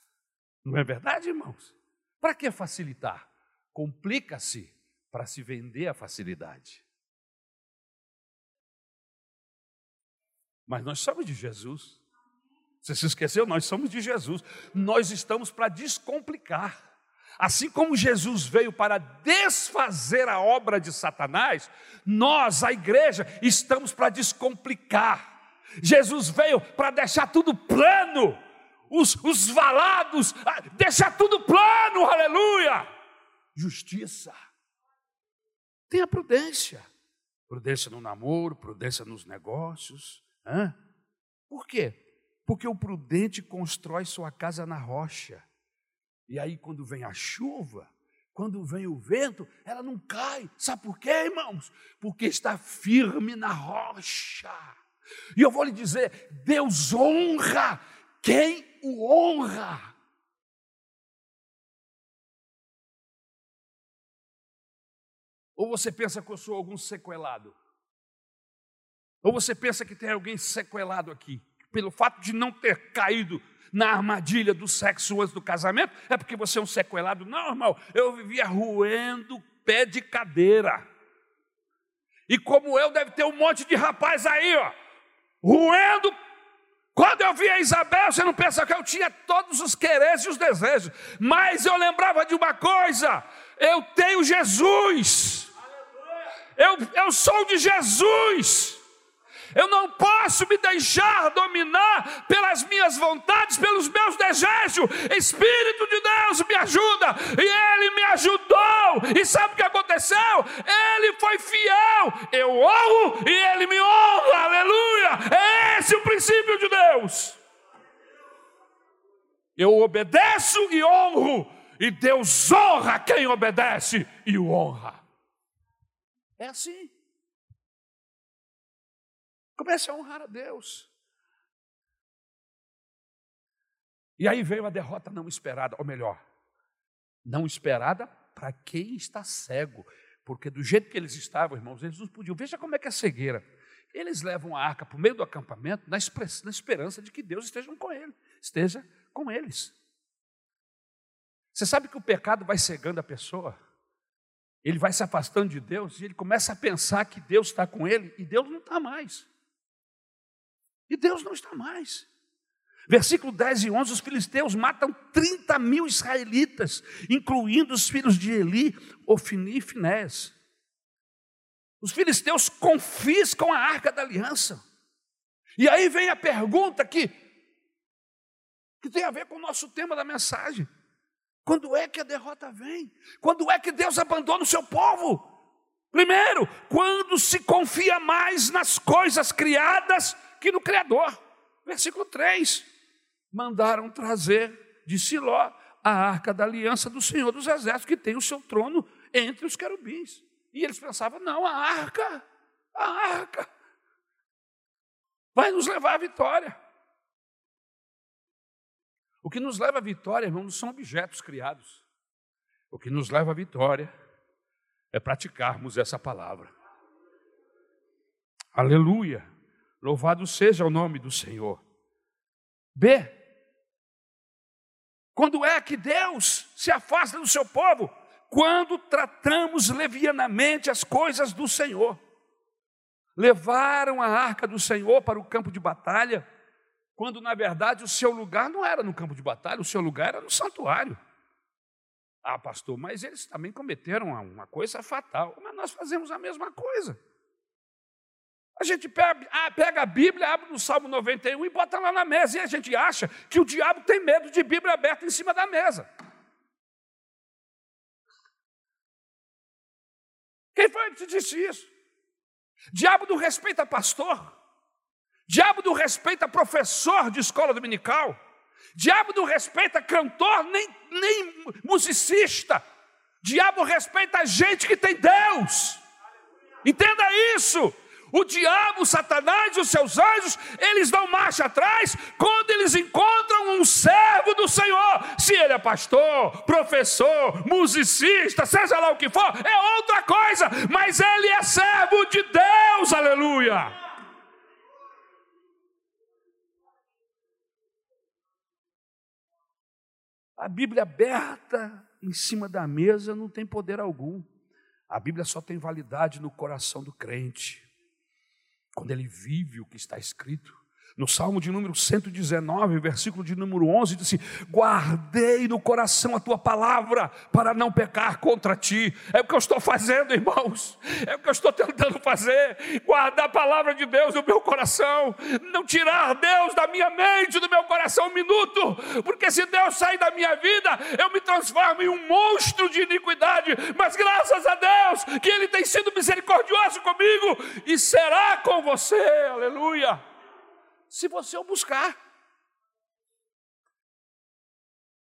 Não é verdade, irmãos? Para que facilitar? Complica-se para se vender a facilidade. Mas nós somos de Jesus. Você se esqueceu? Nós somos de Jesus. Nós estamos para descomplicar. Assim como Jesus veio para desfazer a obra de Satanás, nós, a igreja, estamos para descomplicar. Jesus veio para deixar tudo plano, os, os valados, ah, deixar tudo plano, aleluia. Justiça. Tenha prudência. Prudência no namoro, prudência nos negócios. Hã? Por quê? Porque o prudente constrói sua casa na rocha. E aí, quando vem a chuva, quando vem o vento, ela não cai. Sabe por quê, irmãos? Porque está firme na rocha. E eu vou lhe dizer: Deus honra quem o honra. Ou você pensa que eu sou algum sequelado? Ou você pensa que tem alguém sequelado aqui? Pelo fato de não ter caído na armadilha do sexo antes do casamento, é porque você é um sequelado. Não, irmão, eu vivia roendo pé de cadeira. E como eu, deve ter um monte de rapaz aí, ó, roendo. Quando eu via Isabel, você não pensa que eu tinha todos os quereres e os desejos, mas eu lembrava de uma coisa: eu tenho Jesus, eu, eu sou de Jesus. Eu não posso me deixar dominar pelas minhas vontades, pelos meus desejos. Espírito de Deus me ajuda. E ele me ajudou. E sabe o que aconteceu? Ele foi fiel. Eu honro e ele me honra. Aleluia. É esse o princípio de Deus. Eu obedeço e honro. E Deus honra quem obedece e o honra. É assim. Comece a honrar a Deus. E aí veio a derrota não esperada, ou melhor, não esperada para quem está cego, porque do jeito que eles estavam, irmãos, eles não podiam. Veja como é que é cegueira. Eles levam a arca para o meio do acampamento na, na esperança de que Deus esteja com ele, esteja com eles. Você sabe que o pecado vai cegando a pessoa? Ele vai se afastando de Deus e ele começa a pensar que Deus está com ele e Deus não está mais. E Deus não está mais. Versículo 10 e 11: os filisteus matam 30 mil israelitas, incluindo os filhos de Eli, Ofini e Finés. Os filisteus confiscam a arca da aliança. E aí vem a pergunta que, que tem a ver com o nosso tema da mensagem: quando é que a derrota vem? Quando é que Deus abandona o seu povo? Primeiro, quando se confia mais nas coisas criadas que no Criador. Versículo 3: mandaram trazer de Siló a arca da aliança do Senhor dos Exércitos, que tem o seu trono entre os querubins. E eles pensavam: não, a arca, a arca, vai nos levar à vitória. O que nos leva à vitória, irmão, não são objetos criados. O que nos leva à vitória é praticarmos essa palavra. Aleluia. Louvado seja o nome do Senhor. B. Quando é que Deus se afasta do seu povo? Quando tratamos levianamente as coisas do Senhor. Levaram a arca do Senhor para o campo de batalha, quando na verdade o seu lugar não era no campo de batalha, o seu lugar era no santuário. Ah, pastor, mas eles também cometeram uma coisa fatal. Mas nós fazemos a mesma coisa. A gente pega, ah, pega a Bíblia, abre no Salmo 91 e bota lá na mesa. E a gente acha que o diabo tem medo de Bíblia aberta em cima da mesa. Quem foi que te disse isso? Diabo não respeita pastor. Diabo não respeita professor de escola dominical. Diabo não respeita cantor, nem, nem musicista. Diabo respeita a gente que tem Deus. Entenda isso. O diabo, Satanás e os seus anjos, eles dão marcha atrás quando eles encontram um servo do Senhor. Se ele é pastor, professor, musicista, seja lá o que for, é outra coisa, mas ele é servo de Deus, aleluia. A Bíblia aberta em cima da mesa não tem poder algum. A Bíblia só tem validade no coração do crente quando ele vive o que está escrito. No Salmo de número 119, versículo de número 11, diz assim: Guardei no coração a tua palavra para não pecar contra ti. É o que eu estou fazendo, irmãos. É o que eu estou tentando fazer. Guardar a palavra de Deus no meu coração. Não tirar Deus da minha mente, do meu coração um minuto. Porque se Deus sair da minha vida, eu me transformo em um monstro de iniquidade. Mas graças a Deus que Ele tem sido misericordioso comigo e será com você. Aleluia se você o buscar.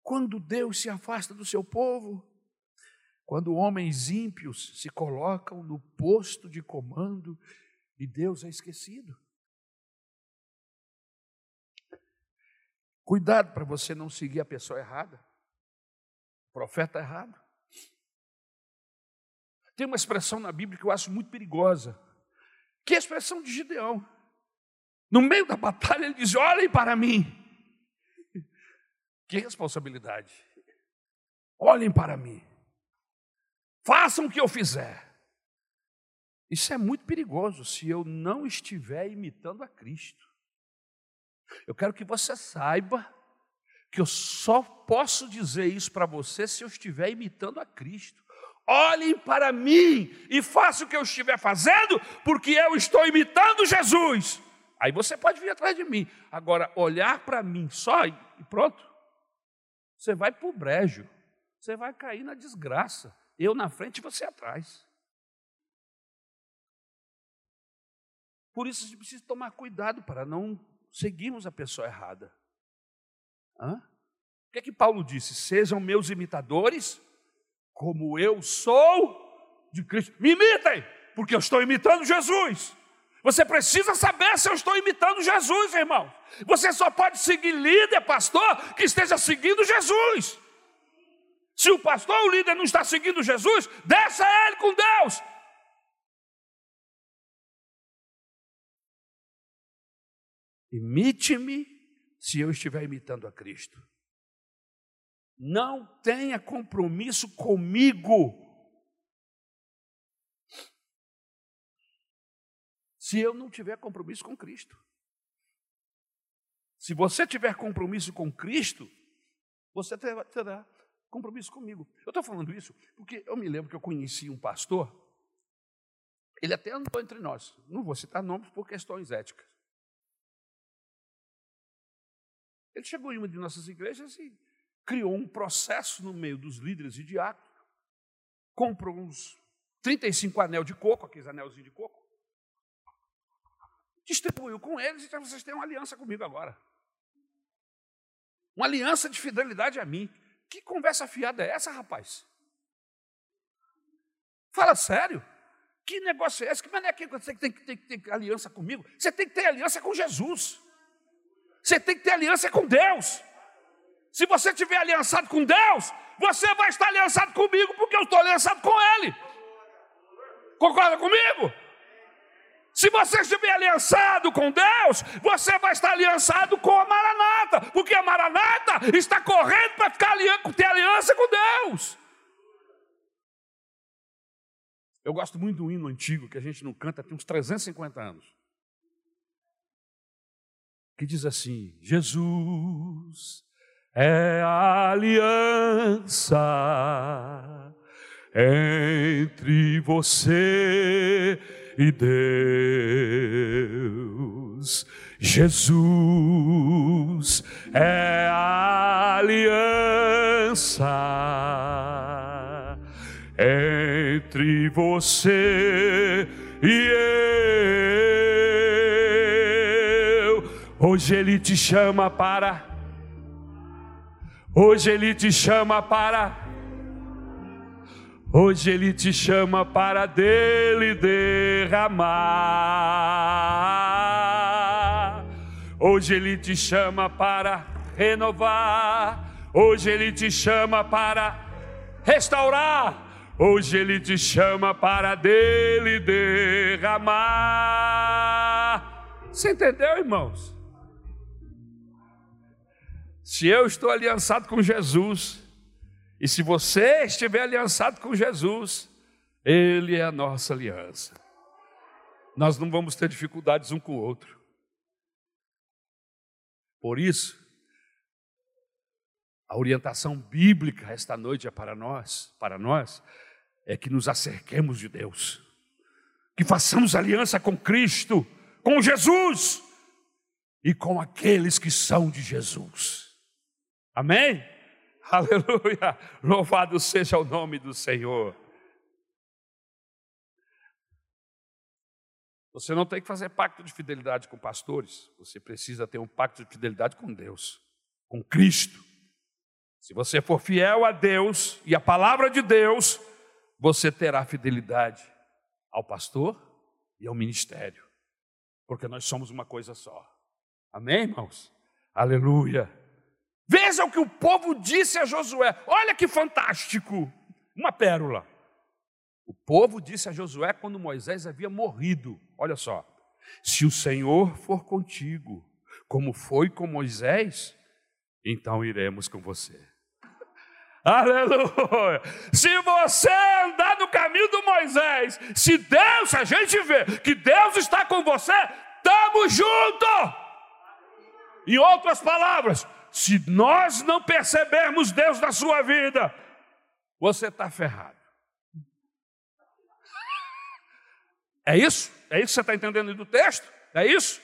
Quando Deus se afasta do seu povo, quando homens ímpios se colocam no posto de comando e Deus é esquecido. Cuidado para você não seguir a pessoa errada, o profeta errado. Tem uma expressão na Bíblia que eu acho muito perigosa, que é a expressão de Gideão. No meio da batalha, ele diz: Olhem para mim. Que responsabilidade. Olhem para mim. Façam o que eu fizer. Isso é muito perigoso se eu não estiver imitando a Cristo. Eu quero que você saiba que eu só posso dizer isso para você se eu estiver imitando a Cristo. Olhem para mim e façam o que eu estiver fazendo, porque eu estou imitando Jesus. Aí você pode vir atrás de mim. Agora, olhar para mim só e pronto, você vai para o brejo, você vai cair na desgraça. Eu na frente e você atrás. Por isso a gente precisa tomar cuidado para não seguirmos a pessoa errada. Hã? O que é que Paulo disse? Sejam meus imitadores, como eu sou de Cristo. Me imitem, porque eu estou imitando Jesus. Você precisa saber se eu estou imitando Jesus, irmão. Você só pode seguir líder, pastor, que esteja seguindo Jesus. Se o pastor ou o líder não está seguindo Jesus, deixa ele com Deus. Imite-me se eu estiver imitando a Cristo. Não tenha compromisso comigo se eu não tiver compromisso com Cristo. Se você tiver compromisso com Cristo, você terá compromisso comigo. Eu estou falando isso porque eu me lembro que eu conheci um pastor, ele até andou entre nós, não vou citar nomes por questões éticas. Ele chegou em uma de nossas igrejas e criou um processo no meio dos líderes e diáconos, comprou uns 35 anel de coco, aqueles anelzinhos de coco, distribuiu com eles e vocês têm uma aliança comigo agora. Uma aliança de fidelidade a mim. Que conversa fiada é essa, rapaz? Fala sério. Que negócio é esse? Que maneira que você tem que ter, ter aliança comigo? Você tem que ter aliança com Jesus. Você tem que ter aliança com Deus. Se você tiver aliançado com Deus, você vai estar aliançado comigo, porque eu estou aliançado com Ele. Concorda comigo? Se você estiver aliançado com Deus, você vai estar aliançado com a Maranata, porque a Maranata está correndo para ficar ter aliança com Deus. Eu gosto muito do hino antigo que a gente não canta tem uns 350 anos. Que diz assim: Jesus é a aliança entre você e Deus. Jesus é a aliança entre você e eu. Hoje Ele te chama para. Hoje Ele te chama para Hoje Ele te chama para dele derramar. Hoje Ele te chama para renovar. Hoje Ele te chama para restaurar. Hoje Ele te chama para dele derramar. Você entendeu, irmãos? Se eu estou aliançado com Jesus, e se você estiver aliançado com Jesus, Ele é a nossa aliança. Nós não vamos ter dificuldades um com o outro. Por isso, a orientação bíblica esta noite é para nós, para nós, é que nos acerquemos de Deus, que façamos aliança com Cristo, com Jesus e com aqueles que são de Jesus. Amém? [LAUGHS] Aleluia! Louvado seja o nome do Senhor. Você não tem que fazer pacto de fidelidade com pastores, você precisa ter um pacto de fidelidade com Deus, com Cristo. Se você for fiel a Deus e a palavra de Deus, você terá fidelidade ao pastor e ao ministério, porque nós somos uma coisa só. Amém, irmãos? Aleluia. Veja o que o povo disse a Josué. Olha que fantástico! Uma pérola. O povo disse a Josué quando Moisés havia morrido: Olha só, se o Senhor for contigo, como foi com Moisés, então iremos com você. [LAUGHS] Aleluia! Se você andar no caminho do Moisés, se Deus, a gente vê que Deus está com você, estamos juntos. Em outras palavras, se nós não percebermos Deus na sua vida, você está ferrado. É isso? É isso que você está entendendo do texto? É isso?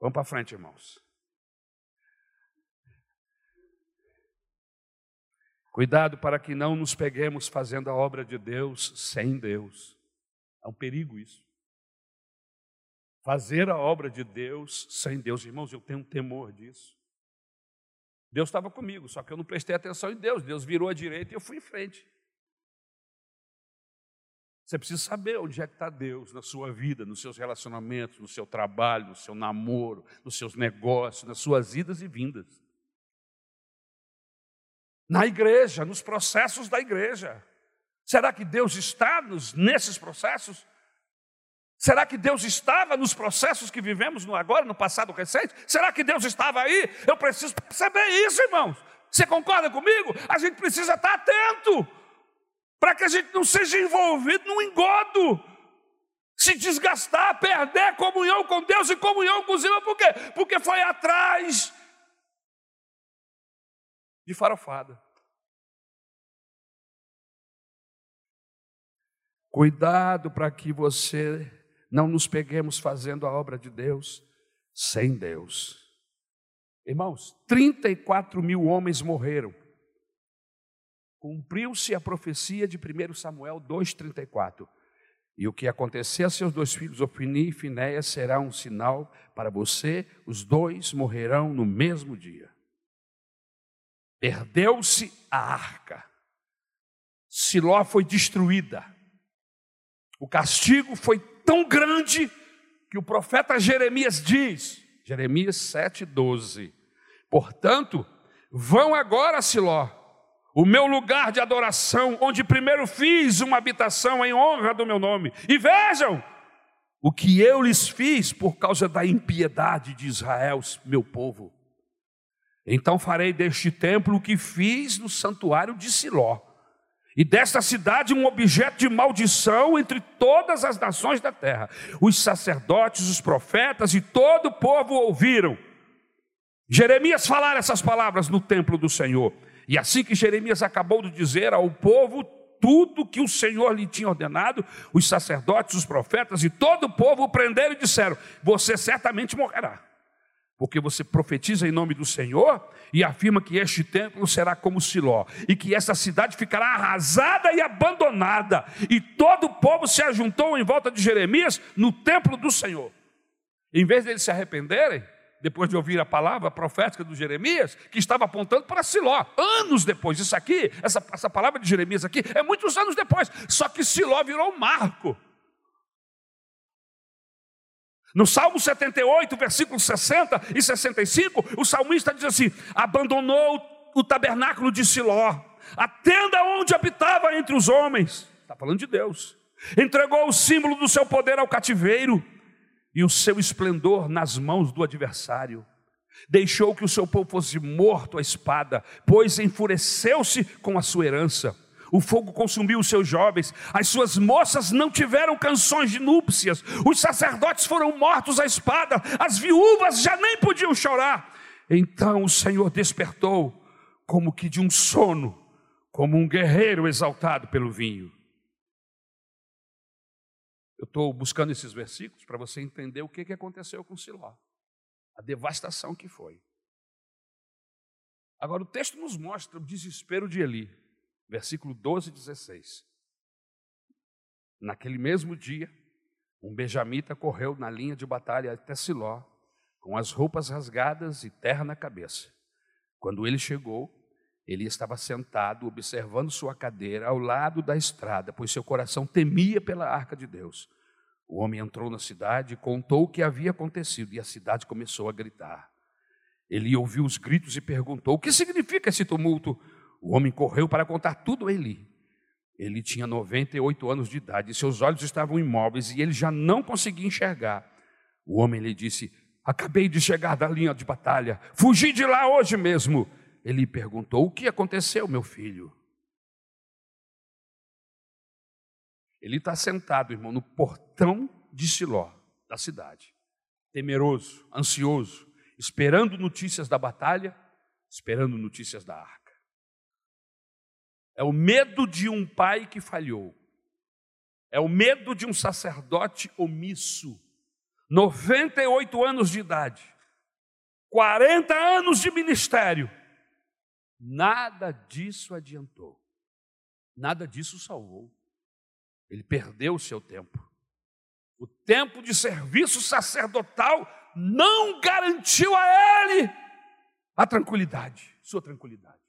Vamos para frente, irmãos. Cuidado para que não nos peguemos fazendo a obra de Deus sem Deus. É um perigo isso. Fazer a obra de Deus sem Deus. Irmãos, eu tenho um temor disso. Deus estava comigo, só que eu não prestei atenção em Deus. Deus virou à direita e eu fui em frente. Você precisa saber onde é que está Deus na sua vida, nos seus relacionamentos, no seu trabalho, no seu namoro, nos seus negócios, nas suas idas e vindas. Na igreja, nos processos da igreja. Será que Deus está nos, nesses processos? Será que Deus estava nos processos que vivemos no agora, no passado recente? Será que Deus estava aí? Eu preciso perceber isso, irmãos. Você concorda comigo? A gente precisa estar atento para que a gente não seja envolvido num engodo, se desgastar, perder comunhão com Deus e comunhão com os irmãos, por quê? Porque foi atrás de farofada. Cuidado para que você não nos peguemos fazendo a obra de Deus sem Deus. Irmãos, 34 mil homens morreram cumpriu-se a profecia de 1 Samuel 2,34. E o que acontecer a seus dois filhos, Ofni e Finéia, será um sinal para você, os dois morrerão no mesmo dia. Perdeu-se a arca. Siló foi destruída. O castigo foi tão grande que o profeta Jeremias diz, Jeremias 7,12: Portanto, vão agora a Siló o meu lugar de adoração, onde primeiro fiz uma habitação em honra do meu nome. E vejam o que eu lhes fiz por causa da impiedade de Israel, meu povo. Então farei deste templo o que fiz no santuário de Siló, e desta cidade um objeto de maldição entre todas as nações da terra. Os sacerdotes, os profetas e todo o povo ouviram. Jeremias falar essas palavras no templo do Senhor. E assim que Jeremias acabou de dizer ao povo tudo que o Senhor lhe tinha ordenado, os sacerdotes, os profetas e todo o povo o prenderam e disseram: Você certamente morrerá, porque você profetiza em nome do Senhor e afirma que este templo será como Siló, e que essa cidade ficará arrasada e abandonada. E todo o povo se ajuntou em volta de Jeremias no templo do Senhor. Em vez deles se arrependerem, depois de ouvir a palavra profética do Jeremias, que estava apontando para Siló, anos depois. Isso aqui, essa, essa palavra de Jeremias aqui, é muitos anos depois. Só que Siló virou um marco. No Salmo 78, versículos 60 e 65, o salmista diz assim: abandonou o tabernáculo de Siló, a tenda onde habitava entre os homens. Está falando de Deus. Entregou o símbolo do seu poder ao cativeiro e o seu esplendor nas mãos do adversário. Deixou que o seu povo fosse morto à espada, pois enfureceu-se com a sua herança. O fogo consumiu os seus jovens, as suas moças não tiveram canções de núpcias, os sacerdotes foram mortos à espada, as viúvas já nem podiam chorar. Então o Senhor despertou, como que de um sono, como um guerreiro exaltado pelo vinho. Eu estou buscando esses versículos para você entender o que, que aconteceu com Siló, a devastação que foi. Agora, o texto nos mostra o desespero de Eli versículo 12 e 16. Naquele mesmo dia, um benjamita correu na linha de batalha até Siló, com as roupas rasgadas e terra na cabeça. Quando ele chegou, ele estava sentado, observando sua cadeira ao lado da estrada, pois seu coração temia pela arca de Deus. O homem entrou na cidade e contou o que havia acontecido, e a cidade começou a gritar. Ele ouviu os gritos e perguntou: O que significa esse tumulto? O homem correu para contar tudo a Eli. Ele tinha 98 anos de idade, seus olhos estavam imóveis e ele já não conseguia enxergar. O homem lhe disse: Acabei de chegar da linha de batalha, fugi de lá hoje mesmo. Ele perguntou: O que aconteceu, meu filho? Ele está sentado, irmão, no portão de Siló, da cidade, temeroso, ansioso, esperando notícias da batalha, esperando notícias da arca. É o medo de um pai que falhou. É o medo de um sacerdote omisso. 98 anos de idade. 40 anos de ministério. Nada disso adiantou. Nada disso salvou. Ele perdeu o seu tempo. O tempo de serviço sacerdotal não garantiu a ele a tranquilidade, sua tranquilidade.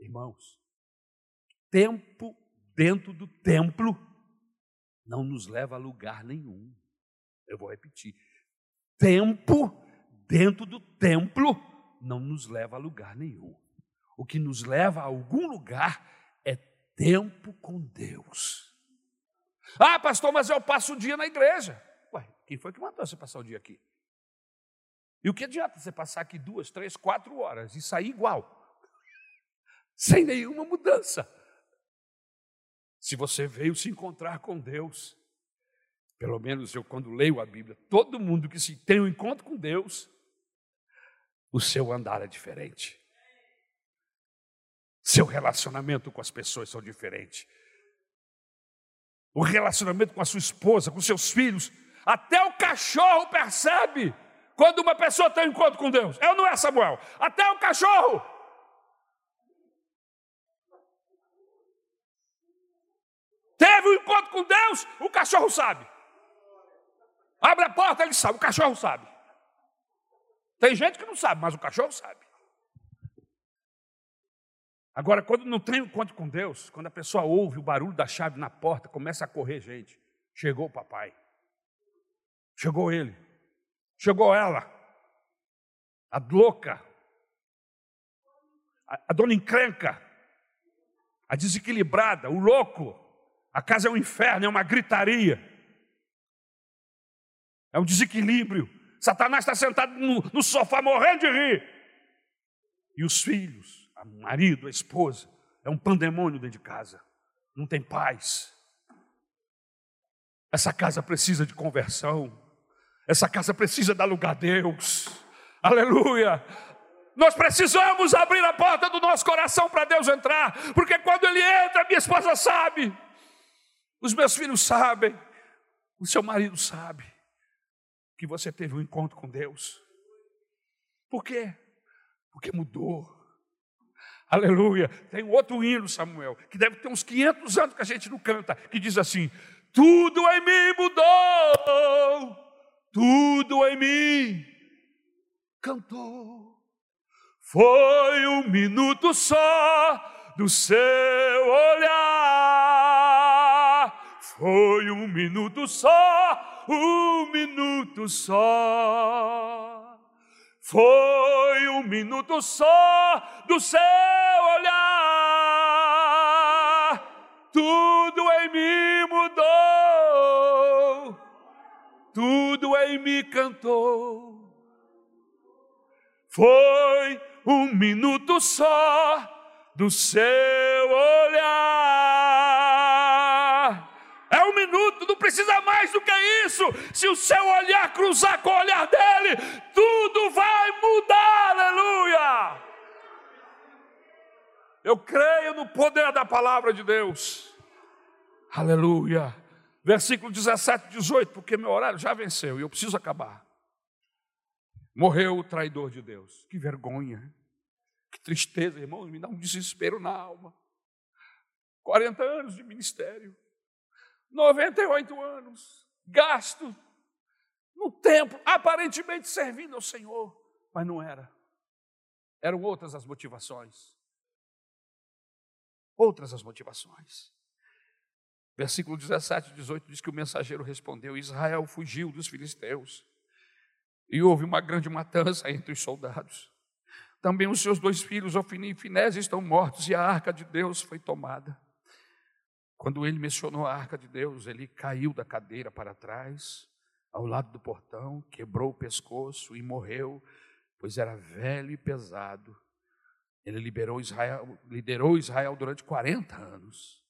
Irmãos, tempo dentro do templo não nos leva a lugar nenhum. Eu vou repetir. Tempo dentro do templo não nos leva a lugar nenhum. O que nos leva a algum lugar é tempo com Deus. Ah, pastor, mas eu passo o dia na igreja. Ué, quem foi que mandou você passar o dia aqui? E o que adianta você passar aqui duas, três, quatro horas e sair igual? [LAUGHS] Sem nenhuma mudança. Se você veio se encontrar com Deus, pelo menos eu, quando leio a Bíblia, todo mundo que se tem um encontro com Deus, o seu andar é diferente. Seu relacionamento com as pessoas são diferentes. O relacionamento com a sua esposa, com seus filhos, até o cachorro percebe quando uma pessoa tem um encontro com Deus. Ou não é, Samuel? Até o cachorro Teve um encontro com Deus, o cachorro sabe. Abre a porta, ele sabe, o cachorro sabe. Tem gente que não sabe, mas o cachorro sabe. Agora, quando não tem encontro com Deus, quando a pessoa ouve o barulho da chave na porta, começa a correr gente. Chegou o papai. Chegou ele. Chegou ela. A louca. A, a dona encrenca. A desequilibrada, o louco. A casa é um inferno, é uma gritaria, é um desequilíbrio. Satanás está sentado no, no sofá morrendo de rir. E os filhos, o marido, a esposa, é um pandemônio dentro de casa. Não tem paz. Essa casa precisa de conversão. Essa casa precisa dar lugar a Deus. Aleluia. Nós precisamos abrir a porta do nosso coração para Deus entrar, porque quando Ele entra, minha esposa sabe, os meus filhos sabem, o seu marido sabe que você teve um encontro com Deus. Por quê? Porque mudou. Aleluia. Tem outro hino, Samuel, que deve ter uns 500 anos que a gente não canta, que diz assim: Tudo em mim mudou, tudo em mim cantou. Foi um minuto só do seu olhar foi um minuto só, um minuto só. Foi um minuto só do seu olhar. Tudo em mim mudou. Tudo em mim cantou. Foi um minuto só do seu olhar precisa mais do que isso. Se o seu olhar cruzar com o olhar dele, tudo vai mudar. Aleluia! Eu creio no poder da palavra de Deus. Aleluia. Versículo 17, 18, porque meu horário já venceu e eu preciso acabar. Morreu o traidor de Deus. Que vergonha. Que tristeza, irmãos, me dá um desespero na alma. 40 anos de ministério. 98 anos. Gasto no tempo, aparentemente servindo ao Senhor, mas não era. Eram outras as motivações. Outras as motivações. Versículo 17 e 18 diz que o mensageiro respondeu: Israel fugiu dos filisteus, e houve uma grande matança entre os soldados. Também os seus dois filhos, Ofini e Finés, estão mortos, e a arca de Deus foi tomada. Quando ele mencionou a arca de Deus, ele caiu da cadeira para trás, ao lado do portão, quebrou o pescoço e morreu, pois era velho e pesado. Ele liberou Israel, liderou Israel durante 40 anos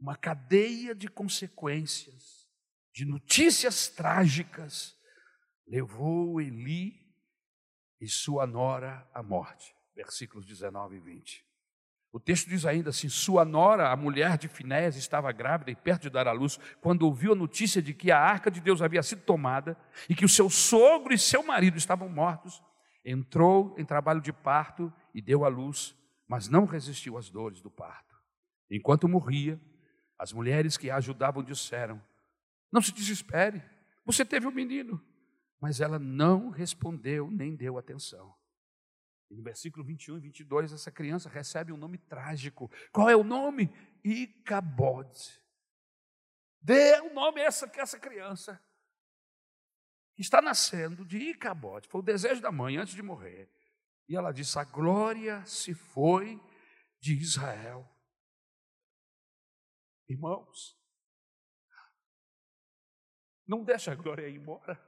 uma cadeia de consequências, de notícias trágicas, levou Eli e sua nora à morte. Versículos 19 e 20. O texto diz ainda assim: Sua nora, a mulher de Finés, estava grávida e perto de dar à luz, quando ouviu a notícia de que a arca de Deus havia sido tomada e que o seu sogro e seu marido estavam mortos, entrou em trabalho de parto e deu à luz, mas não resistiu às dores do parto. Enquanto morria, as mulheres que a ajudavam disseram: Não se desespere, você teve um menino. Mas ela não respondeu nem deu atenção. E no versículo 21 e 22, essa criança recebe um nome trágico. Qual é o nome? Icabode. Dê o nome a essa, essa criança. Que está nascendo de Icabode. Foi o desejo da mãe antes de morrer. E ela disse: A glória se foi de Israel. Irmãos, não deixa a glória ir embora.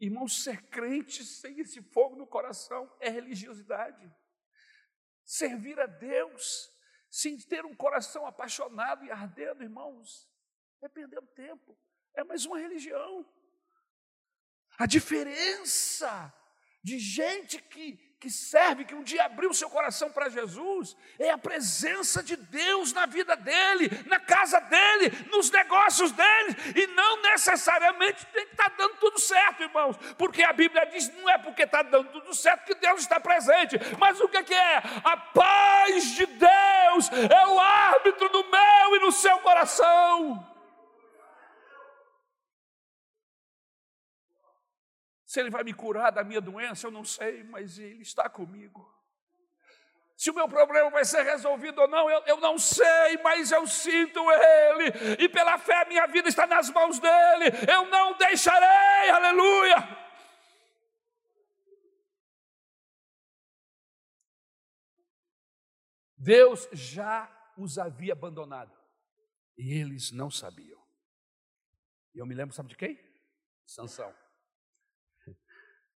Irmãos, ser crente sem esse fogo no coração é religiosidade. Servir a Deus sem ter um coração apaixonado e ardendo, irmãos, é perder o tempo. É mais uma religião. A diferença de gente que que serve, que um dia abriu seu coração para Jesus, é a presença de Deus na vida dele, na casa dele, nos negócios dele, e não necessariamente tem que estar tá dando tudo certo, irmãos, porque a Bíblia diz: não é porque está dando tudo certo que Deus está presente, mas o que, é? A paz de Deus é o árbitro no meu e no seu coração. Se Ele vai me curar da minha doença, eu não sei, mas Ele está comigo. Se o meu problema vai ser resolvido ou não, eu, eu, não sei, mas eu sinto Ele, e pela fé minha vida está nas mãos dEle, eu não deixarei, aleluia. Deus já os havia abandonado, e eles não sabiam. E eu me lembro, sabe de quem? Sansão.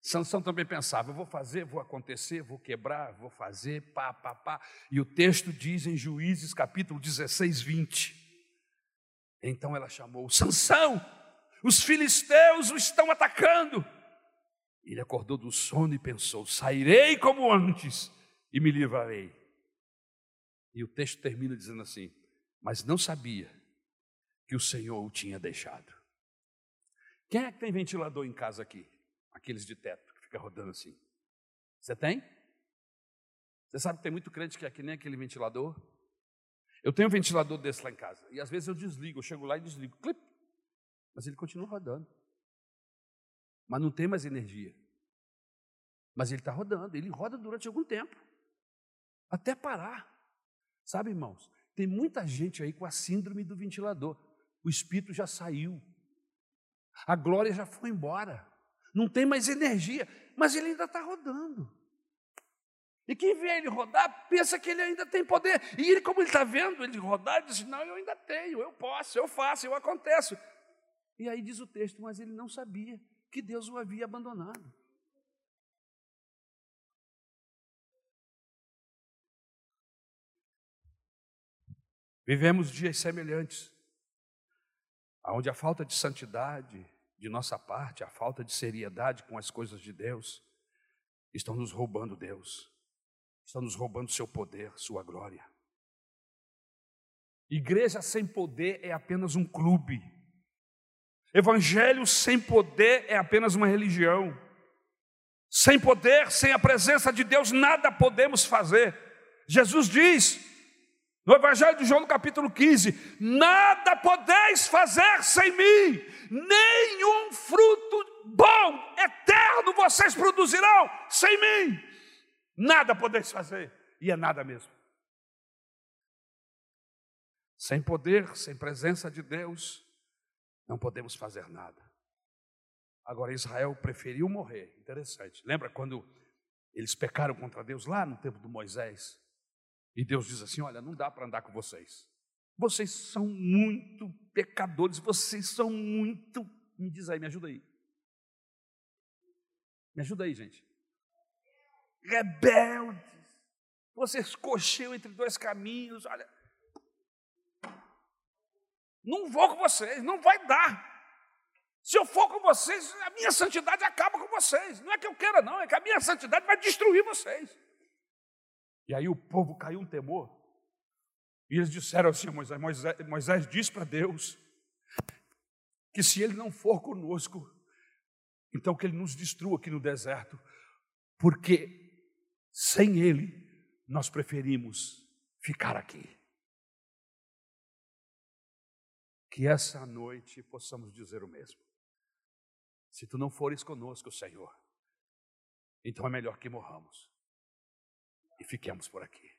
Sansão também pensava: vou fazer, vou acontecer, vou quebrar, vou fazer, pá, pá, pá. E o texto diz em Juízes capítulo 16, 20. Então ela chamou: Sansão, os filisteus o estão atacando. Ele acordou do sono e pensou: sairei como antes e me livrarei. E o texto termina dizendo assim: mas não sabia que o Senhor o tinha deixado. Quem é que tem ventilador em casa aqui? Aqueles de teto que fica rodando assim. Você tem? Você sabe que tem muito crente que é que nem aquele ventilador? Eu tenho um ventilador desse lá em casa. E às vezes eu desligo, eu chego lá e desligo. Clip. Mas ele continua rodando. Mas não tem mais energia. Mas ele está rodando. Ele roda durante algum tempo. Até parar. Sabe, irmãos? Tem muita gente aí com a síndrome do ventilador. O espírito já saiu. A glória já foi embora não tem mais energia, mas ele ainda está rodando. E quem vê ele rodar, pensa que ele ainda tem poder. E ele, como ele está vendo ele rodar, diz: Não, eu ainda tenho, eu posso, eu faço, eu aconteço. E aí diz o texto: Mas ele não sabia que Deus o havia abandonado. Vivemos dias semelhantes, onde a falta de santidade de nossa parte, a falta de seriedade com as coisas de Deus, estão nos roubando Deus, estão nos roubando seu poder, sua glória. Igreja sem poder é apenas um clube. Evangelho sem poder é apenas uma religião. Sem poder, sem a presença de Deus, nada podemos fazer. Jesus diz: no Evangelho de João, no capítulo 15: Nada podeis fazer sem mim, nenhum fruto bom, eterno vocês produzirão sem mim. Nada podeis fazer, e é nada mesmo. Sem poder, sem presença de Deus, não podemos fazer nada. Agora, Israel preferiu morrer, interessante. Lembra quando eles pecaram contra Deus lá no tempo do Moisés? E Deus diz assim: Olha, não dá para andar com vocês. Vocês são muito pecadores, vocês são muito. Me diz aí, me ajuda aí. Me ajuda aí, gente. Rebeldes. Vocês cocheiam entre dois caminhos. Olha. Não vou com vocês, não vai dar. Se eu for com vocês, a minha santidade acaba com vocês. Não é que eu queira, não, é que a minha santidade vai destruir vocês. E aí o povo caiu um temor. E eles disseram assim Moisés: Moisés, Moisés diz para Deus que se ele não for conosco, então que ele nos destrua aqui no deserto, porque sem ele nós preferimos ficar aqui. Que essa noite possamos dizer o mesmo. Se tu não fores conosco, Senhor, então é melhor que morramos e fiquemos por aqui.